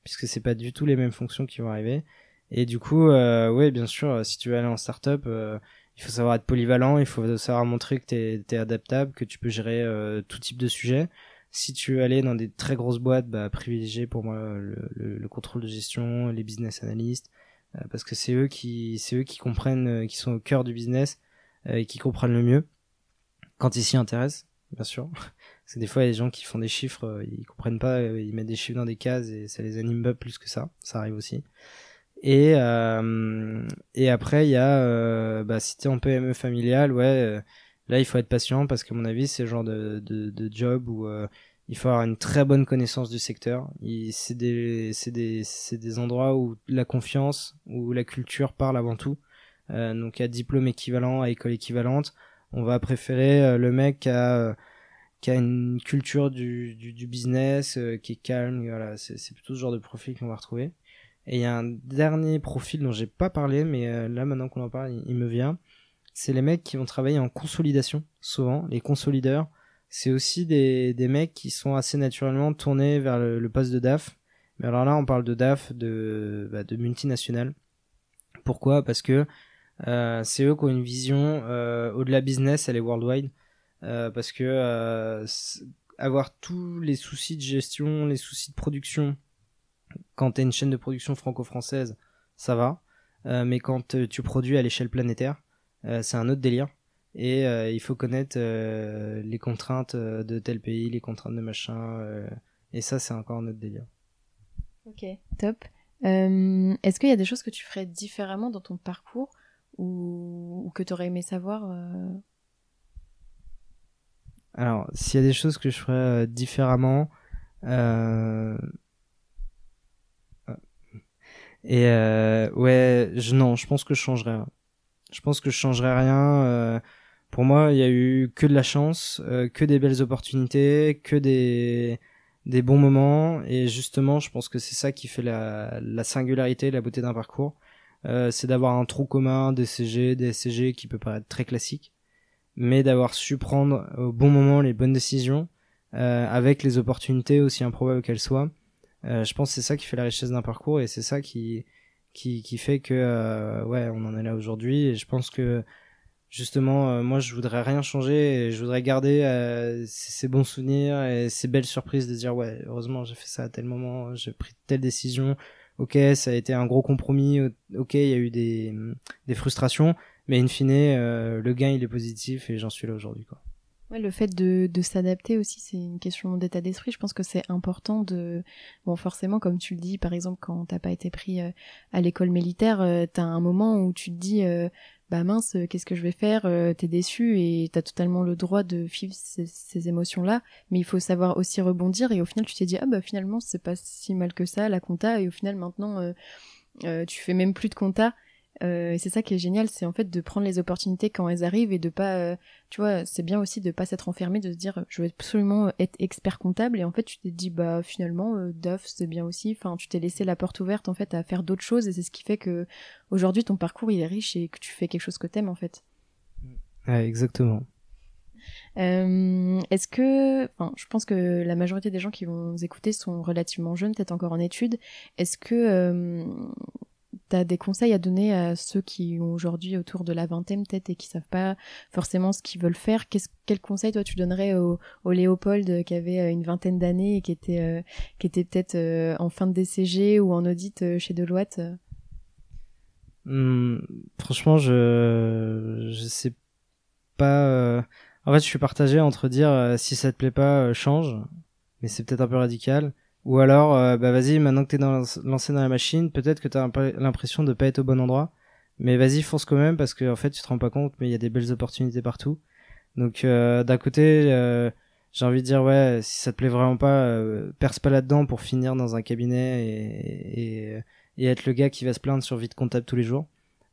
S2: puisque c'est pas du tout les mêmes fonctions qui vont arriver. Et du coup, euh, oui, bien sûr, si tu veux aller en startup, euh, il faut savoir être polyvalent, il faut savoir montrer que tu es, adaptable, que tu peux gérer euh, tout type de sujet. Si tu veux aller dans des très grosses boîtes, bah, privilégier pour moi le, le, contrôle de gestion, les business analysts, euh, parce que c'est eux qui, c'est eux qui comprennent, euh, qui sont au cœur du business et qui comprennent le mieux quand ils s'y intéressent, bien sûr. [LAUGHS] Parce que des fois, il y a des gens qui font des chiffres, euh, ils comprennent pas, euh, ils mettent des chiffres dans des cases et ça les anime pas plus que ça. Ça arrive aussi. Et, euh, et après, il y a, euh, bah, si t'es en PME familiale, ouais, euh, là, il faut être patient parce que, à mon avis, c'est le genre de, de, de job où il faut avoir une très bonne connaissance du secteur. C'est des, des, des endroits où la confiance, où la culture parle avant tout. donc, à diplôme équivalent, à école équivalente, on va préférer le mec à qui a une culture du, du, du business, euh, qui est calme, voilà, c'est plutôt ce genre de profil qu'on va retrouver. Et il y a un dernier profil dont j'ai pas parlé, mais euh, là maintenant qu'on en parle, il, me vient. C'est les mecs qui vont travailler en consolidation, souvent, les consolideurs. C'est aussi des, des mecs qui sont assez naturellement tournés vers le, poste de DAF. Mais alors là, on parle de DAF, de, bah, de multinationales. Pourquoi? Parce que euh, c'est eux qui ont une vision euh, au-delà business, elle est worldwide. Parce que avoir tous les soucis de gestion, les soucis de production, quand tu une chaîne de production franco-française, ça va. Euh, mais quand tu produis à l'échelle planétaire, c'est un autre délire. Et il faut connaître les contraintes de tel pays, les contraintes de machin. et ça, c'est encore un autre délire.
S1: Ok, top. Est-ce qu'il y a des choses que tu ferais différemment dans ton parcours ou, ou que tu aurais aimé savoir
S2: alors, s'il y a des choses que je ferais euh, différemment, euh... et euh, ouais, je, non, je pense que je changerais. Rien. Je pense que je changerais rien. Euh, pour moi, il y a eu que de la chance, que des belles opportunités, que des des bons moments, et justement, je pense que c'est ça qui fait la, la singularité, la beauté d'un parcours. c'est d'avoir un trou commun, des CG, des SCG qui peut paraître très classique mais d'avoir su prendre au bon moment les bonnes décisions, euh, avec les opportunités aussi improbables qu'elles soient. Euh, je pense que c'est ça qui fait la richesse d'un parcours et c'est ça qui, qui, qui fait que euh, ouais on en est là aujourd'hui et je pense que justement euh, moi je voudrais rien changer et je voudrais garder euh, ces, bons souvenirs et ces belles surprises de dire ouais heureusement j'ai fait ça à tel moment j'ai pris telle décision ok ça a été un gros compromis ok il y a eu des, des frustrations mais in fine, euh, le gain, il est positif et j'en suis là aujourd'hui. quoi.
S1: Ouais, le fait de, de s'adapter aussi, c'est une question d'état d'esprit. Je pense que c'est important de, bon, forcément, comme tu le dis, par exemple, quand t'as pas été pris euh, à l'école militaire, euh, t'as un moment où tu te dis, bah mince, qu'est-ce que je vais faire T'es déçu et t'as totalement le droit de vivre ces, ces émotions-là, mais il faut savoir aussi rebondir. Et au final, tu t'es dit, ah bah finalement, c'est pas si mal que ça, la compta. Et au final, maintenant, tu fais même plus de compta euh, et c'est ça qui est génial, c'est en fait de prendre les opportunités quand elles arrivent et de pas, euh, tu vois, c'est bien aussi de pas s'être enfermé, de se dire je veux absolument être expert comptable et en fait tu t'es dit bah finalement euh, DAF c'est bien aussi, enfin tu t'es laissé la porte ouverte en fait à faire d'autres choses et c'est ce qui fait que aujourd'hui ton parcours il est riche et que tu fais quelque chose que t'aimes en fait.
S2: Ouais, exactement.
S1: Euh, Est-ce que, enfin, je pense que la majorité des gens qui vont nous écouter sont relativement jeunes, peut-être encore en études. Est-ce que euh, tu as des conseils à donner à ceux qui ont aujourd'hui autour de la vingtaine peut-être et qui savent pas forcément ce qu'ils veulent faire? Quel conseil toi tu donnerais au, Léopold qui avait euh, une vingtaine d'années et qui était, euh, peut-être euh, en fin de DCG ou en audit chez Deloitte?
S2: Hmm, Franchement, je je sais pas. En fait, je suis partagé entre dire si ça te plaît pas, change, mais c'est peut-être un peu radical ou alors, euh, bah vas-y, maintenant que t'es dans, lancé dans la machine, peut-être que t'as l'impression de pas être au bon endroit. Mais vas-y, fonce quand même parce que en fait, tu te rends pas compte, mais il y a des belles opportunités partout. Donc euh, d'un côté, euh, j'ai envie de dire ouais, si ça te plaît vraiment pas, perce pas là-dedans pour finir dans un cabinet et, et, être le gars qui va se plaindre sur vide comptable tous les jours.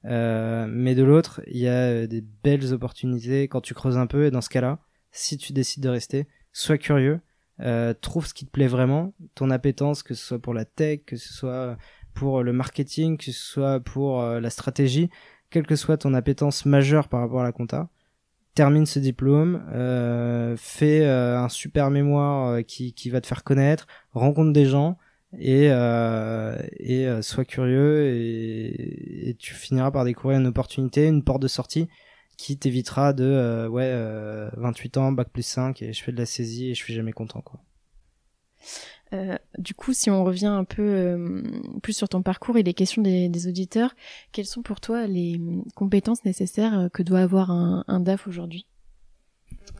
S2: mais de l'autre, il y a des belles opportunités quand tu creuses un peu et dans ce cas-là, si tu décides de rester, sois curieux euh, trouve ce qui te plaît vraiment, ton appétence, que ce soit pour la tech, que ce soit pour le marketing, que ce soit pour euh, la stratégie, quelle que soit ton appétence majeure par rapport à la compta, termine ce diplôme, euh, fais euh, un super mémoire qui, qui va te faire connaître, rencontre des gens et, et sois curieux et, et, tu finiras par découvrir une opportunité, une porte de sortie qui t'évitera de euh, ouais 28 euh, ans bac plus 5 et je fais de la saisie et je suis jamais content quoi.
S1: Euh, du coup, si on revient un peu euh, plus sur ton parcours et les questions des, des, auditeurs, quelles sont pour toi les compétences nécessaires que doit avoir un, un DAF aujourd'hui?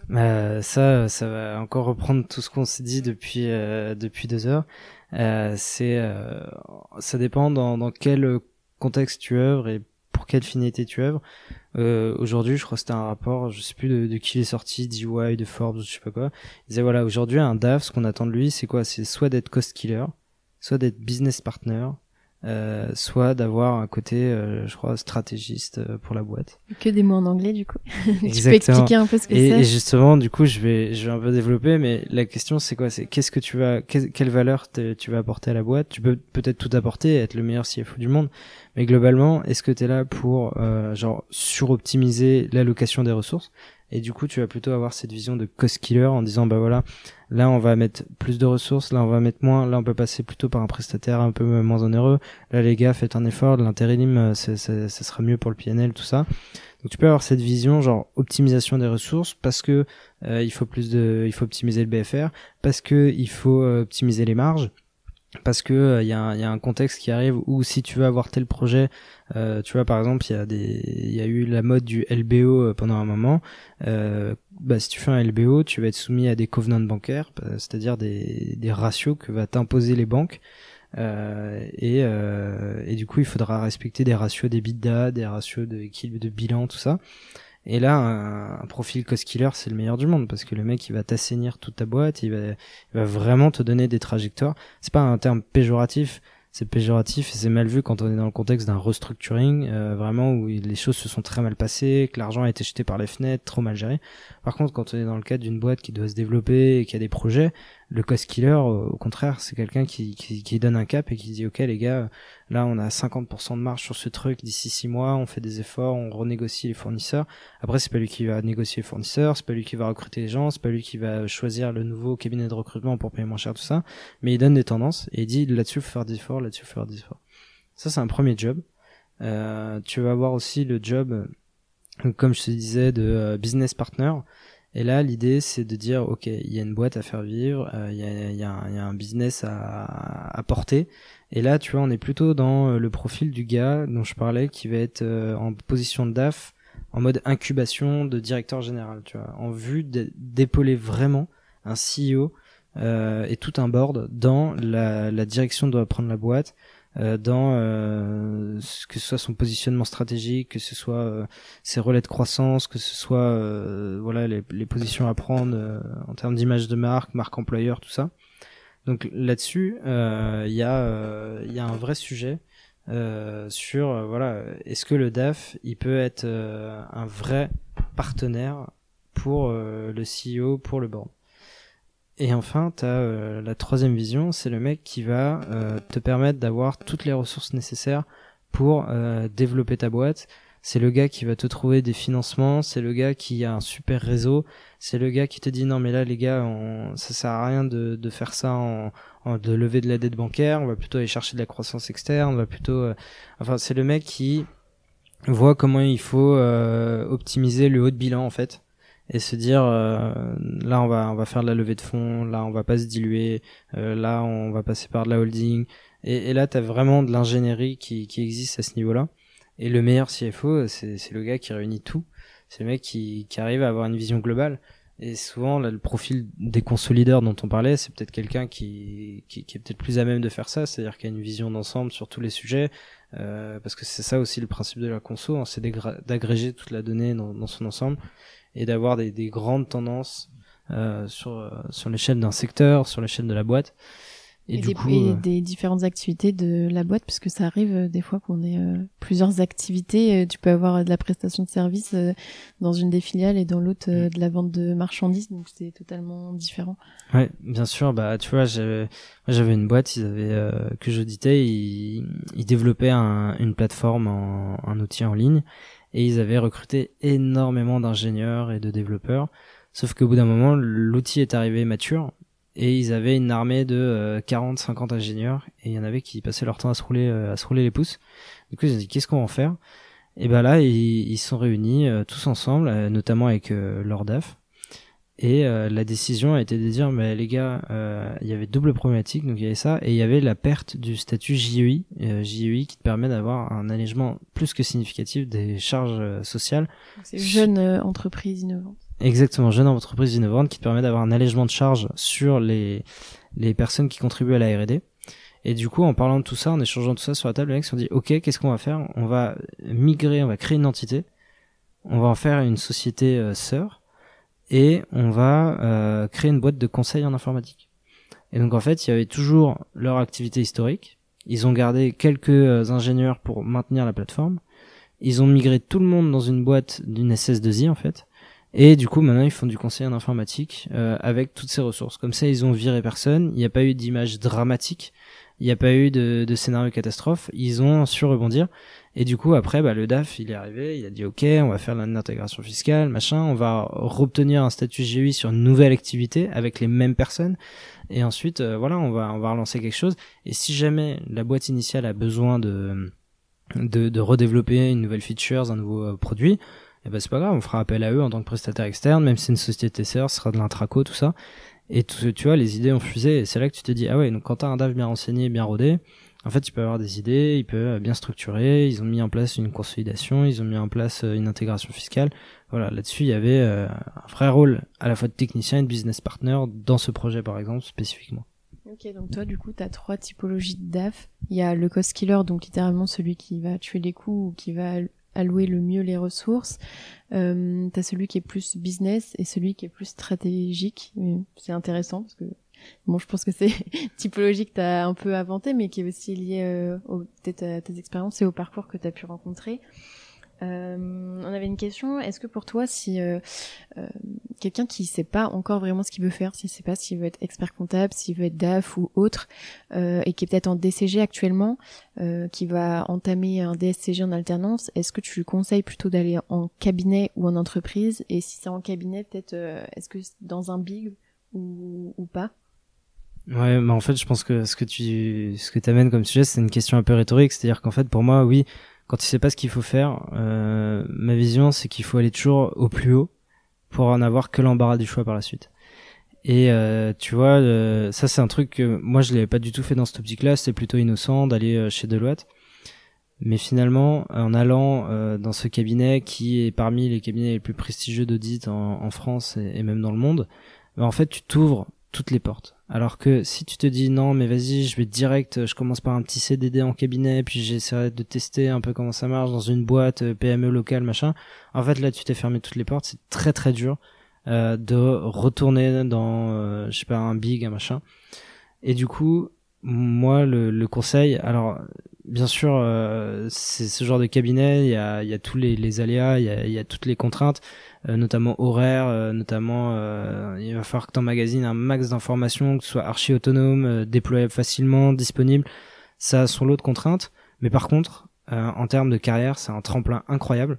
S2: Ça, ça va encore reprendre tout ce qu'on s'est dit depuis depuis deux heures. C'est, ça dépend dans, dans quel contexte tu œuvres et pour quelle finalité tu œuvres. Euh, aujourd'hui, je crois que c'était un rapport, je sais plus de, de qui il est sorti, DIY, de Forbes, je sais pas quoi. Il disait voilà, aujourd'hui un DAF, ce qu'on attend de lui, c'est quoi? C'est soit d'être cost killer, soit d'être business partner, euh, soit d'avoir un côté, euh, je crois, stratégiste euh, pour la boîte.
S1: Que des mots en anglais, du coup. [LAUGHS] tu peux expliquer un peu ce que c'est
S2: Et justement, du coup, je vais, je vais un peu développer, mais la question, c'est quoi? C'est qu'est-ce que tu vas, quelle valeur tu vas apporter à la boîte? Tu peux peut-être tout apporter, être le meilleur CFO du monde, mais globalement, est-ce que tu es là pour, euh, genre, suroptimiser l'allocation des ressources? Et du coup, tu vas plutôt avoir cette vision de cost killer en disant, bah voilà, là on va mettre plus de ressources, là on va mettre moins, là on peut passer plutôt par un prestataire un peu moins onéreux. Là les gars, faites un effort, l'intérim, euh, ça sera mieux pour le PNL, tout ça. Donc tu peux avoir cette vision genre optimisation des ressources parce que euh, il faut plus de, il faut optimiser le BFR, parce que il faut euh, optimiser les marges parce que il y, y, a un contexte qui arrive où si tu veux avoir tel projet euh, tu vois, par exemple, il y a des, y a eu la mode du LBO euh, pendant un moment. Euh, bah, si tu fais un LBO, tu vas être soumis à des covenants bancaires, euh, c'est-à-dire des, des ratios que va t'imposer les banques. Euh, et, et du coup, il faudra respecter des ratios d'EBITDA, des ratios de de bilan, tout ça. Et là, un, profil cost killer, c'est le meilleur du monde parce que le mec, il va t'assainir toute ta boîte, il va, il va vraiment te donner des trajectoires. C'est pas un terme péjoratif c'est péjoratif et c'est mal vu quand on est dans le contexte d'un restructuring, euh, vraiment où les choses se sont très mal passées, que l'argent a été jeté par les fenêtres, trop mal géré. Par contre, quand on est dans le cadre d'une boîte qui doit se développer et qui a des projets, le cost killer, au contraire, c'est quelqu'un qui, donne un cap et qui dit, OK, les gars, là, on a 50% de marge sur ce truc d'ici 6 mois, on fait des efforts, on renégocie les fournisseurs. Après, c'est pas lui qui va négocier les fournisseurs, c'est pas lui qui va recruter les gens, c'est pas lui qui va choisir le nouveau cabinet de recrutement pour payer moins cher, tout ça. Mais il donne des tendances et il dit, là-dessus, faut faire des efforts, là-dessus, faut faire des efforts. Ça, c'est un premier job. Euh, tu vas avoir aussi le job, comme je te disais, de euh, business partner. Et là, l'idée, c'est de dire, OK, il y a une boîte à faire vivre, euh, il y, a, un business à, porter. Et là, tu vois, on est plutôt dans euh, le profil du gars dont je parlais, qui va être euh, en position de DAF, en mode incubation de directeur général, tu vois, en vue d'épauler vraiment un CEO et tout un board dans la, direction doit prendre la boîte, dans euh, que ce soit son positionnement stratégique, que ce soit euh, ses relais de croissance, que ce soit voilà les, les, positions à prendre en termes d'image de marque, marque employeur, tout ça. Donc là-dessus, il y a y a un vrai sujet sur voilà est-ce que le DAF il peut être un vrai partenaire pour le CEO, pour le board? Et enfin, tu euh, la troisième vision, c'est le mec qui va euh, te permettre d'avoir toutes les ressources nécessaires pour euh, développer ta boîte. C'est le gars qui va te trouver des financements, c'est le gars qui a un super réseau, c'est le gars qui te dit non mais là les gars, on, ça sert à rien de, de faire ça en, en, de lever de la dette bancaire, on va plutôt aller chercher de la croissance externe, on va plutôt, enfin c'est le mec qui voit comment il faut optimiser le haut de bilan en fait et se dire euh, là on va on va faire de la levée de fonds, là on va pas se diluer, euh, là on va passer par de la holding et, et là tu as vraiment de l'ingénierie qui, qui existe à ce niveau-là. Et le meilleur CFO, c'est le gars qui réunit tout. C'est le mec qui, qui arrive à avoir une vision globale. Et souvent, là, le profil des consolideurs dont on parlait, c'est peut-être quelqu'un qui, qui, qui, est peut-être plus à même de faire ça, c'est-à-dire qui a une vision d'ensemble sur tous les sujets, euh, parce que c'est ça aussi le principe de la conso, hein, c'est d'agréger toute la donnée dans, dans, son ensemble et d'avoir des, des, grandes tendances euh, sur, euh, sur l'échelle d'un secteur, sur l'échelle de la boîte.
S1: Et, du des, coup, et euh, des différentes activités de la boîte, parce que ça arrive des fois qu'on ait plusieurs activités. tu peux avoir de la prestation de service dans une des filiales et dans l'autre mm. de la vente de marchandises, donc c'est totalement différent.
S2: Ouais, bien sûr. Bah, tu vois, j'avais, une boîte, ils avaient que j'auditais, ils, ils développaient un, une plateforme, en, un outil en ligne, et ils avaient recruté énormément d'ingénieurs et de développeurs. Sauf qu'au bout d'un moment, l'outil est arrivé mature et ils avaient une armée de 40, euh, 50 ingénieurs et il y en avait qui passaient leur temps à se rouler, euh, à se rouler les pouces. Du coup, ils ont dit qu'est-ce qu'on va en faire? Et ben là, ils, se sont réunis euh, tous ensemble, notamment avec leur DAF, et euh, la décision a été de dire, mais les gars, euh, il y avait double problématique, donc il y avait ça, et il y avait la perte du statut JEI, euh, JEI qui te permet d'avoir un allègement plus que significatif des charges euh, sociales.
S1: C'est jeune entreprise innovante.
S2: Exactement, jeune entreprise innovante qui te permet d'avoir un allègement de charge sur les, les personnes qui contribuent à la R&D. Et du coup, en parlant de tout ça, en échangeant tout ça sur la table, les mecs se sont dit, OK, qu'est-ce qu'on va faire? On va migrer, on va créer une entité. On va en faire une société euh, sœur. Et on va euh, créer une boîte de conseil en informatique. Et donc, en fait, il y avait toujours leur activité historique. Ils ont gardé quelques euh, ingénieurs pour maintenir la plateforme. Ils ont migré tout le monde dans une boîte d'une SS2I, en fait. Et du coup, maintenant, ils font du conseil en informatique euh, avec toutes ces ressources. Comme ça, ils ont viré personne. Il n'y a pas eu d'image dramatique. Il n'y a pas eu de, de, scénario catastrophe. Ils ont su rebondir. Et du coup, après, bah, le DAF, il est arrivé. Il a dit, OK, on va faire l'intégration fiscale, machin. On va obtenir un statut GUI sur une nouvelle activité avec les mêmes personnes. Et ensuite, euh, voilà, on va, on va relancer quelque chose. Et si jamais la boîte initiale a besoin de, de, de redévelopper une nouvelle feature, un nouveau euh, produit, et eh ben c'est pas grave, on fera appel à eux en tant que prestataire externe, même si c'est une société sœur, ce sera de l'intraco, tout ça. Et tout, tu vois, les idées ont fusé, et c'est là que tu te dis, ah ouais, donc quand t'as un DAF bien renseigné, bien rodé, en fait, tu peux avoir des idées, il peut bien structurer, ils ont mis en place une consolidation, ils ont mis en place euh, une intégration fiscale. Voilà, là-dessus, il y avait euh, un vrai rôle à la fois de technicien et de business partner dans ce projet, par exemple, spécifiquement.
S1: Ok, donc toi, du coup, tu as trois typologies de DAF. Il y a le cost killer, donc littéralement celui qui va tuer les coûts ou qui va allouer le mieux les ressources. Euh, tu as celui qui est plus business et celui qui est plus stratégique. C'est intéressant parce que bon, je pense que c'est [LAUGHS] typologie que tu as un peu inventé, mais qui est aussi lié euh, peut-être à tes expériences et au parcours que tu as pu rencontrer. Euh, on avait une question. Est-ce que pour toi, si euh, euh, quelqu'un qui sait pas encore vraiment ce qu'il veut faire, s'il sait pas s'il veut être expert comptable, s'il veut être DAF ou autre, et qui est peut-être en DCG actuellement, qui va entamer un DSCG en alternance, est-ce que tu lui conseilles plutôt d'aller en cabinet ou en entreprise? Et si c'est en cabinet, peut-être, est-ce que dans un big ou, ou pas?
S2: Ouais, mais en fait, je pense que ce que tu ce que t'amènes comme sujet, c'est une question un peu rhétorique, c'est-à-dire qu'en fait, pour moi, oui, quand tu sais pas ce qu'il faut faire, euh, ma vision c'est qu'il faut aller toujours au plus haut pour en avoir que l'embarras du choix par la suite. Et euh, tu vois, euh, ça c'est un truc que moi je l'avais pas du tout fait dans cette optique-là, c'était plutôt innocent d'aller euh, chez Deloitte. Mais finalement, en allant euh, dans ce cabinet qui est parmi les cabinets les plus prestigieux d'audit en, France et, et, même dans le monde, bah, en fait tu t'ouvres toutes les portes. Alors que si tu te dis non, mais vas-y, je vais direct, je commence par un petit CDD en cabinet, puis j'essaierai de tester un peu comment ça marche dans une boîte euh, PME locale, machin. En fait, là, tu t'es fermé toutes les portes. C'est très très dur euh, de retourner dans, euh, je sais pas, un big, un machin. Et du coup, moi, le, le conseil, alors bien sûr, euh, c'est ce genre de cabinet, il y a, y a tous les, les aléas, il y a, y a, toutes les contraintes. Euh, notamment horaire, euh, notamment euh, il va falloir que tu emmagasines un max d'informations, que ce soit archi autonome, déployable facilement, disponible. Ça a son lot de contraintes, mais par contre, en termes de carrière, c'est un tremplin incroyable.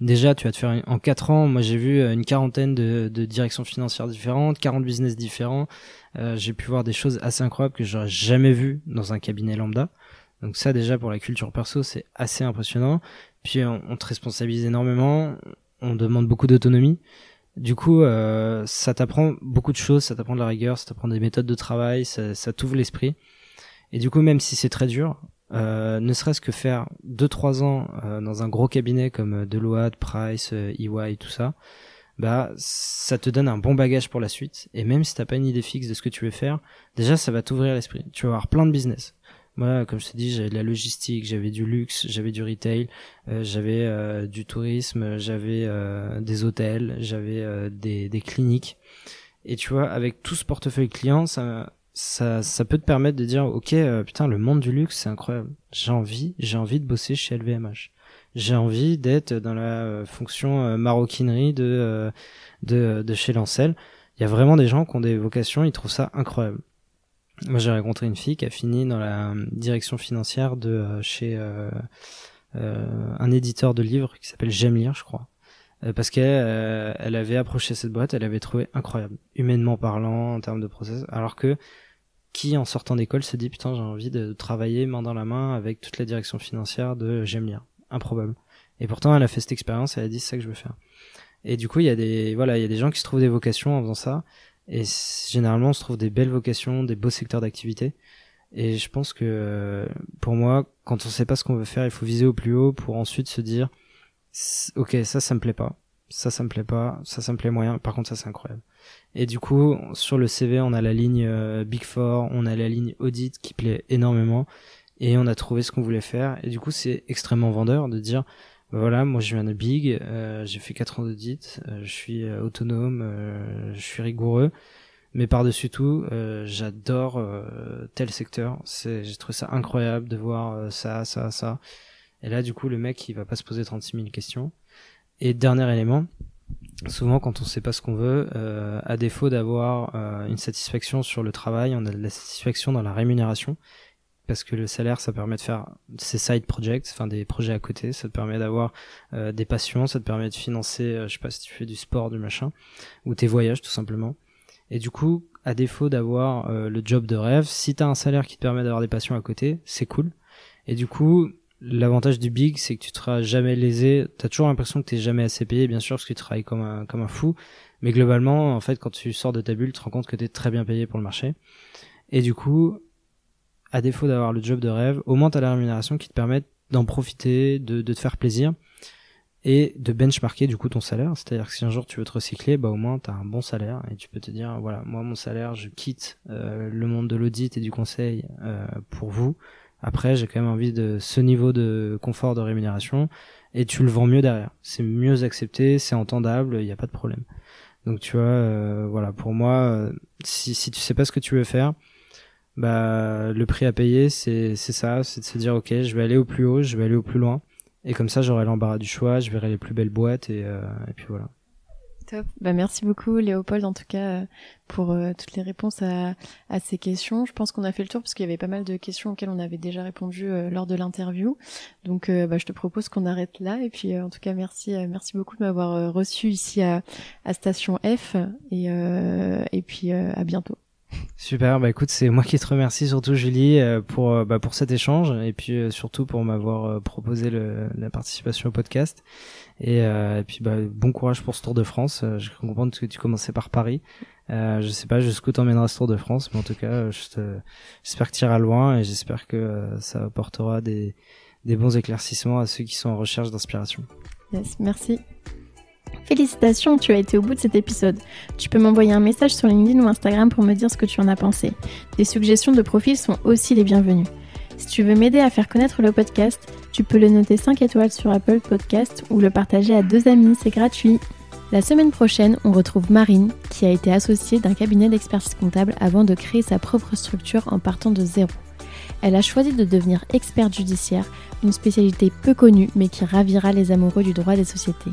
S2: Déjà, tu vas te faire en 4 ans, moi j'ai vu une quarantaine de, de, directions financières différentes, 40 business différents. Euh, j'ai pu voir des choses assez incroyables que j'aurais jamais vues dans un cabinet lambda. Donc ça déjà pour la culture perso, c'est assez impressionnant. Puis on, te responsabilise énormément on demande beaucoup d'autonomie. Du coup, euh, ça t'apprend beaucoup de choses, ça t'apprend de la rigueur, ça t'apprend des méthodes de travail, ça, ça t'ouvre l'esprit. Et du coup, même si c'est très dur, euh, ne serait-ce que faire 2-3 ans euh, dans un gros cabinet comme Deloitte, Price, EY, tout ça, bah ça te donne un bon bagage pour la suite. Et même si t'as pas une idée fixe de ce que tu veux faire, déjà ça va t'ouvrir l'esprit. Tu vas avoir plein de business. Moi, comme je t'ai dit, j'avais de la logistique, j'avais du luxe, j'avais du retail, euh, j'avais euh, du tourisme, j'avais euh, des hôtels, j'avais des, des cliniques. Et tu vois, avec tout ce portefeuille client, ça, ça, ça peut te permettre de dire, ok, putain, le monde du luxe, c'est incroyable. J'ai envie, j'ai envie de bosser chez LVMH. J'ai envie d'être dans la fonction maroquinerie de, de, de chez Lancel. Il y a vraiment des gens qui ont des vocations, ils trouvent ça incroyable. Moi, j'ai rencontré une fille qui a fini dans la direction financière de euh, chez euh, euh, un éditeur de livres qui s'appelle J'aime lire, je crois. parce qu'elle elle avait approché cette boîte, elle avait trouvé incroyable, humainement parlant, en termes de process, alors que qui, en sortant d'école, se dit putain, j'ai envie de travailler main dans la main avec toute la direction financière de J'aime lire. Improbable. Et pourtant, elle a fait cette expérience, elle a dit c'est ça que je veux faire. Et du coup, il y a des, voilà, il y a des gens qui se trouvent des vocations en faisant ça. Et généralement, on se trouve des belles vocations, des beaux secteurs d'activité. Et je pense que pour moi, quand on sait pas ce qu'on veut faire, il faut viser au plus haut pour ensuite se dire, ok, ça, ça me plaît pas. ça, ça me plaît pas, ça, ça me plaît moyen. Par contre, ça, c'est incroyable. Et du coup, sur le CV, on a la ligne euh, Big Four, on a la ligne Audit qui plaît énormément, et on a trouvé ce qu'on voulait faire. Et du coup, c'est extrêmement vendeur de dire, voilà, moi je viens de Big, euh, j'ai fait 4 ans d'audit, euh, je suis autonome, je suis rigoureux, mais par-dessus tout, j'adore tel secteur. J'ai trouvé ça incroyable de voir ça, ça, ça. Et là, du coup, le mec, il va pas se poser 36 000 questions. Et dernier élément, souvent quand on sait pas ce qu'on veut, euh, à défaut d'avoir euh, une satisfaction sur le travail, on a de la satisfaction dans la rémunération parce que le salaire ça permet de faire ces side projects, enfin des projets à côté, ça te permet d'avoir euh, des passions, ça te permet de financer, je sais pas si tu fais du sport, du machin, ou tes voyages tout simplement. Et du coup, à défaut d'avoir le job de rêve, si tu as un salaire qui te permet d'avoir des passions à côté, c'est cool. Et du coup, L'avantage du big, c'est que tu seras jamais lésé. T'as toujours l'impression que t'es jamais assez payé, bien sûr, parce que tu travailles comme un, comme un fou. Mais globalement, en fait, quand tu sors de ta bulle, tu te rends compte que t'es très bien payé pour le marché. Et du coup, à défaut d'avoir le job de rêve, au moins t'as la rémunération qui te permet d'en profiter, de, de te faire plaisir et de benchmarker du coup ton salaire. C'est-à-dire que si un jour tu veux te recycler, bah au moins tu as un bon salaire et tu peux te dire voilà moi mon salaire je quitte euh, le monde de l'audit et du conseil euh, pour vous après, j'ai quand même envie de ce niveau de confort de rémunération et tu le vends mieux derrière. C'est mieux accepté, c'est entendable, il n'y a pas de problème. Donc tu vois, euh, voilà, pour moi, euh, si, si tu sais pas ce que tu veux faire, bah le prix à payer, c'est c'est ça, c'est de se dire ok, je vais aller au plus haut, je vais aller au plus loin, et comme ça j'aurai l'embarras du choix, je verrai les plus belles boîtes et, euh, et puis voilà.
S1: Bah, merci beaucoup Léopold en tout cas euh, pour euh, toutes les réponses à, à, ces questions. Je pense qu'on a fait le tour parce qu'il y avait pas mal de questions auxquelles on avait déjà répondu euh, lors de l'interview. Donc bah, je te propose qu'on arrête là et puis en tout cas merci merci beaucoup de m'avoir reçu ici à, à Station F et, et puis à bientôt.
S2: Super, bah écoute, c'est moi qui te remercie surtout Julie pour bah, pour cet échange et puis surtout pour m'avoir proposé la participation au podcast. Et, euh, puis bah, bon courage pour ce Tour de France. Euh, je comprends que tu commençais par Paris. Euh, je sais pas jusqu'où t'emmèneras ce Tour de France, mais en tout cas, j'espère que tu iras loin et j'espère que euh, ça apportera des, des bons éclaircissements à ceux qui sont en recherche d'inspiration.
S1: Yes, merci. Félicitations, tu as été au bout de cet épisode. Tu peux m'envoyer un message sur LinkedIn ou Instagram pour me dire ce que tu en as pensé. Des suggestions de profils sont aussi les bienvenues. Si tu veux m'aider à faire connaître le podcast, tu peux le noter 5 étoiles sur Apple Podcast ou le partager à deux amis, c'est gratuit. La semaine prochaine, on retrouve Marine, qui a été associée d'un cabinet d'expertise comptable avant de créer sa propre structure en partant de zéro. Elle a choisi de devenir experte judiciaire, une spécialité peu connue mais qui ravira les amoureux du droit des sociétés.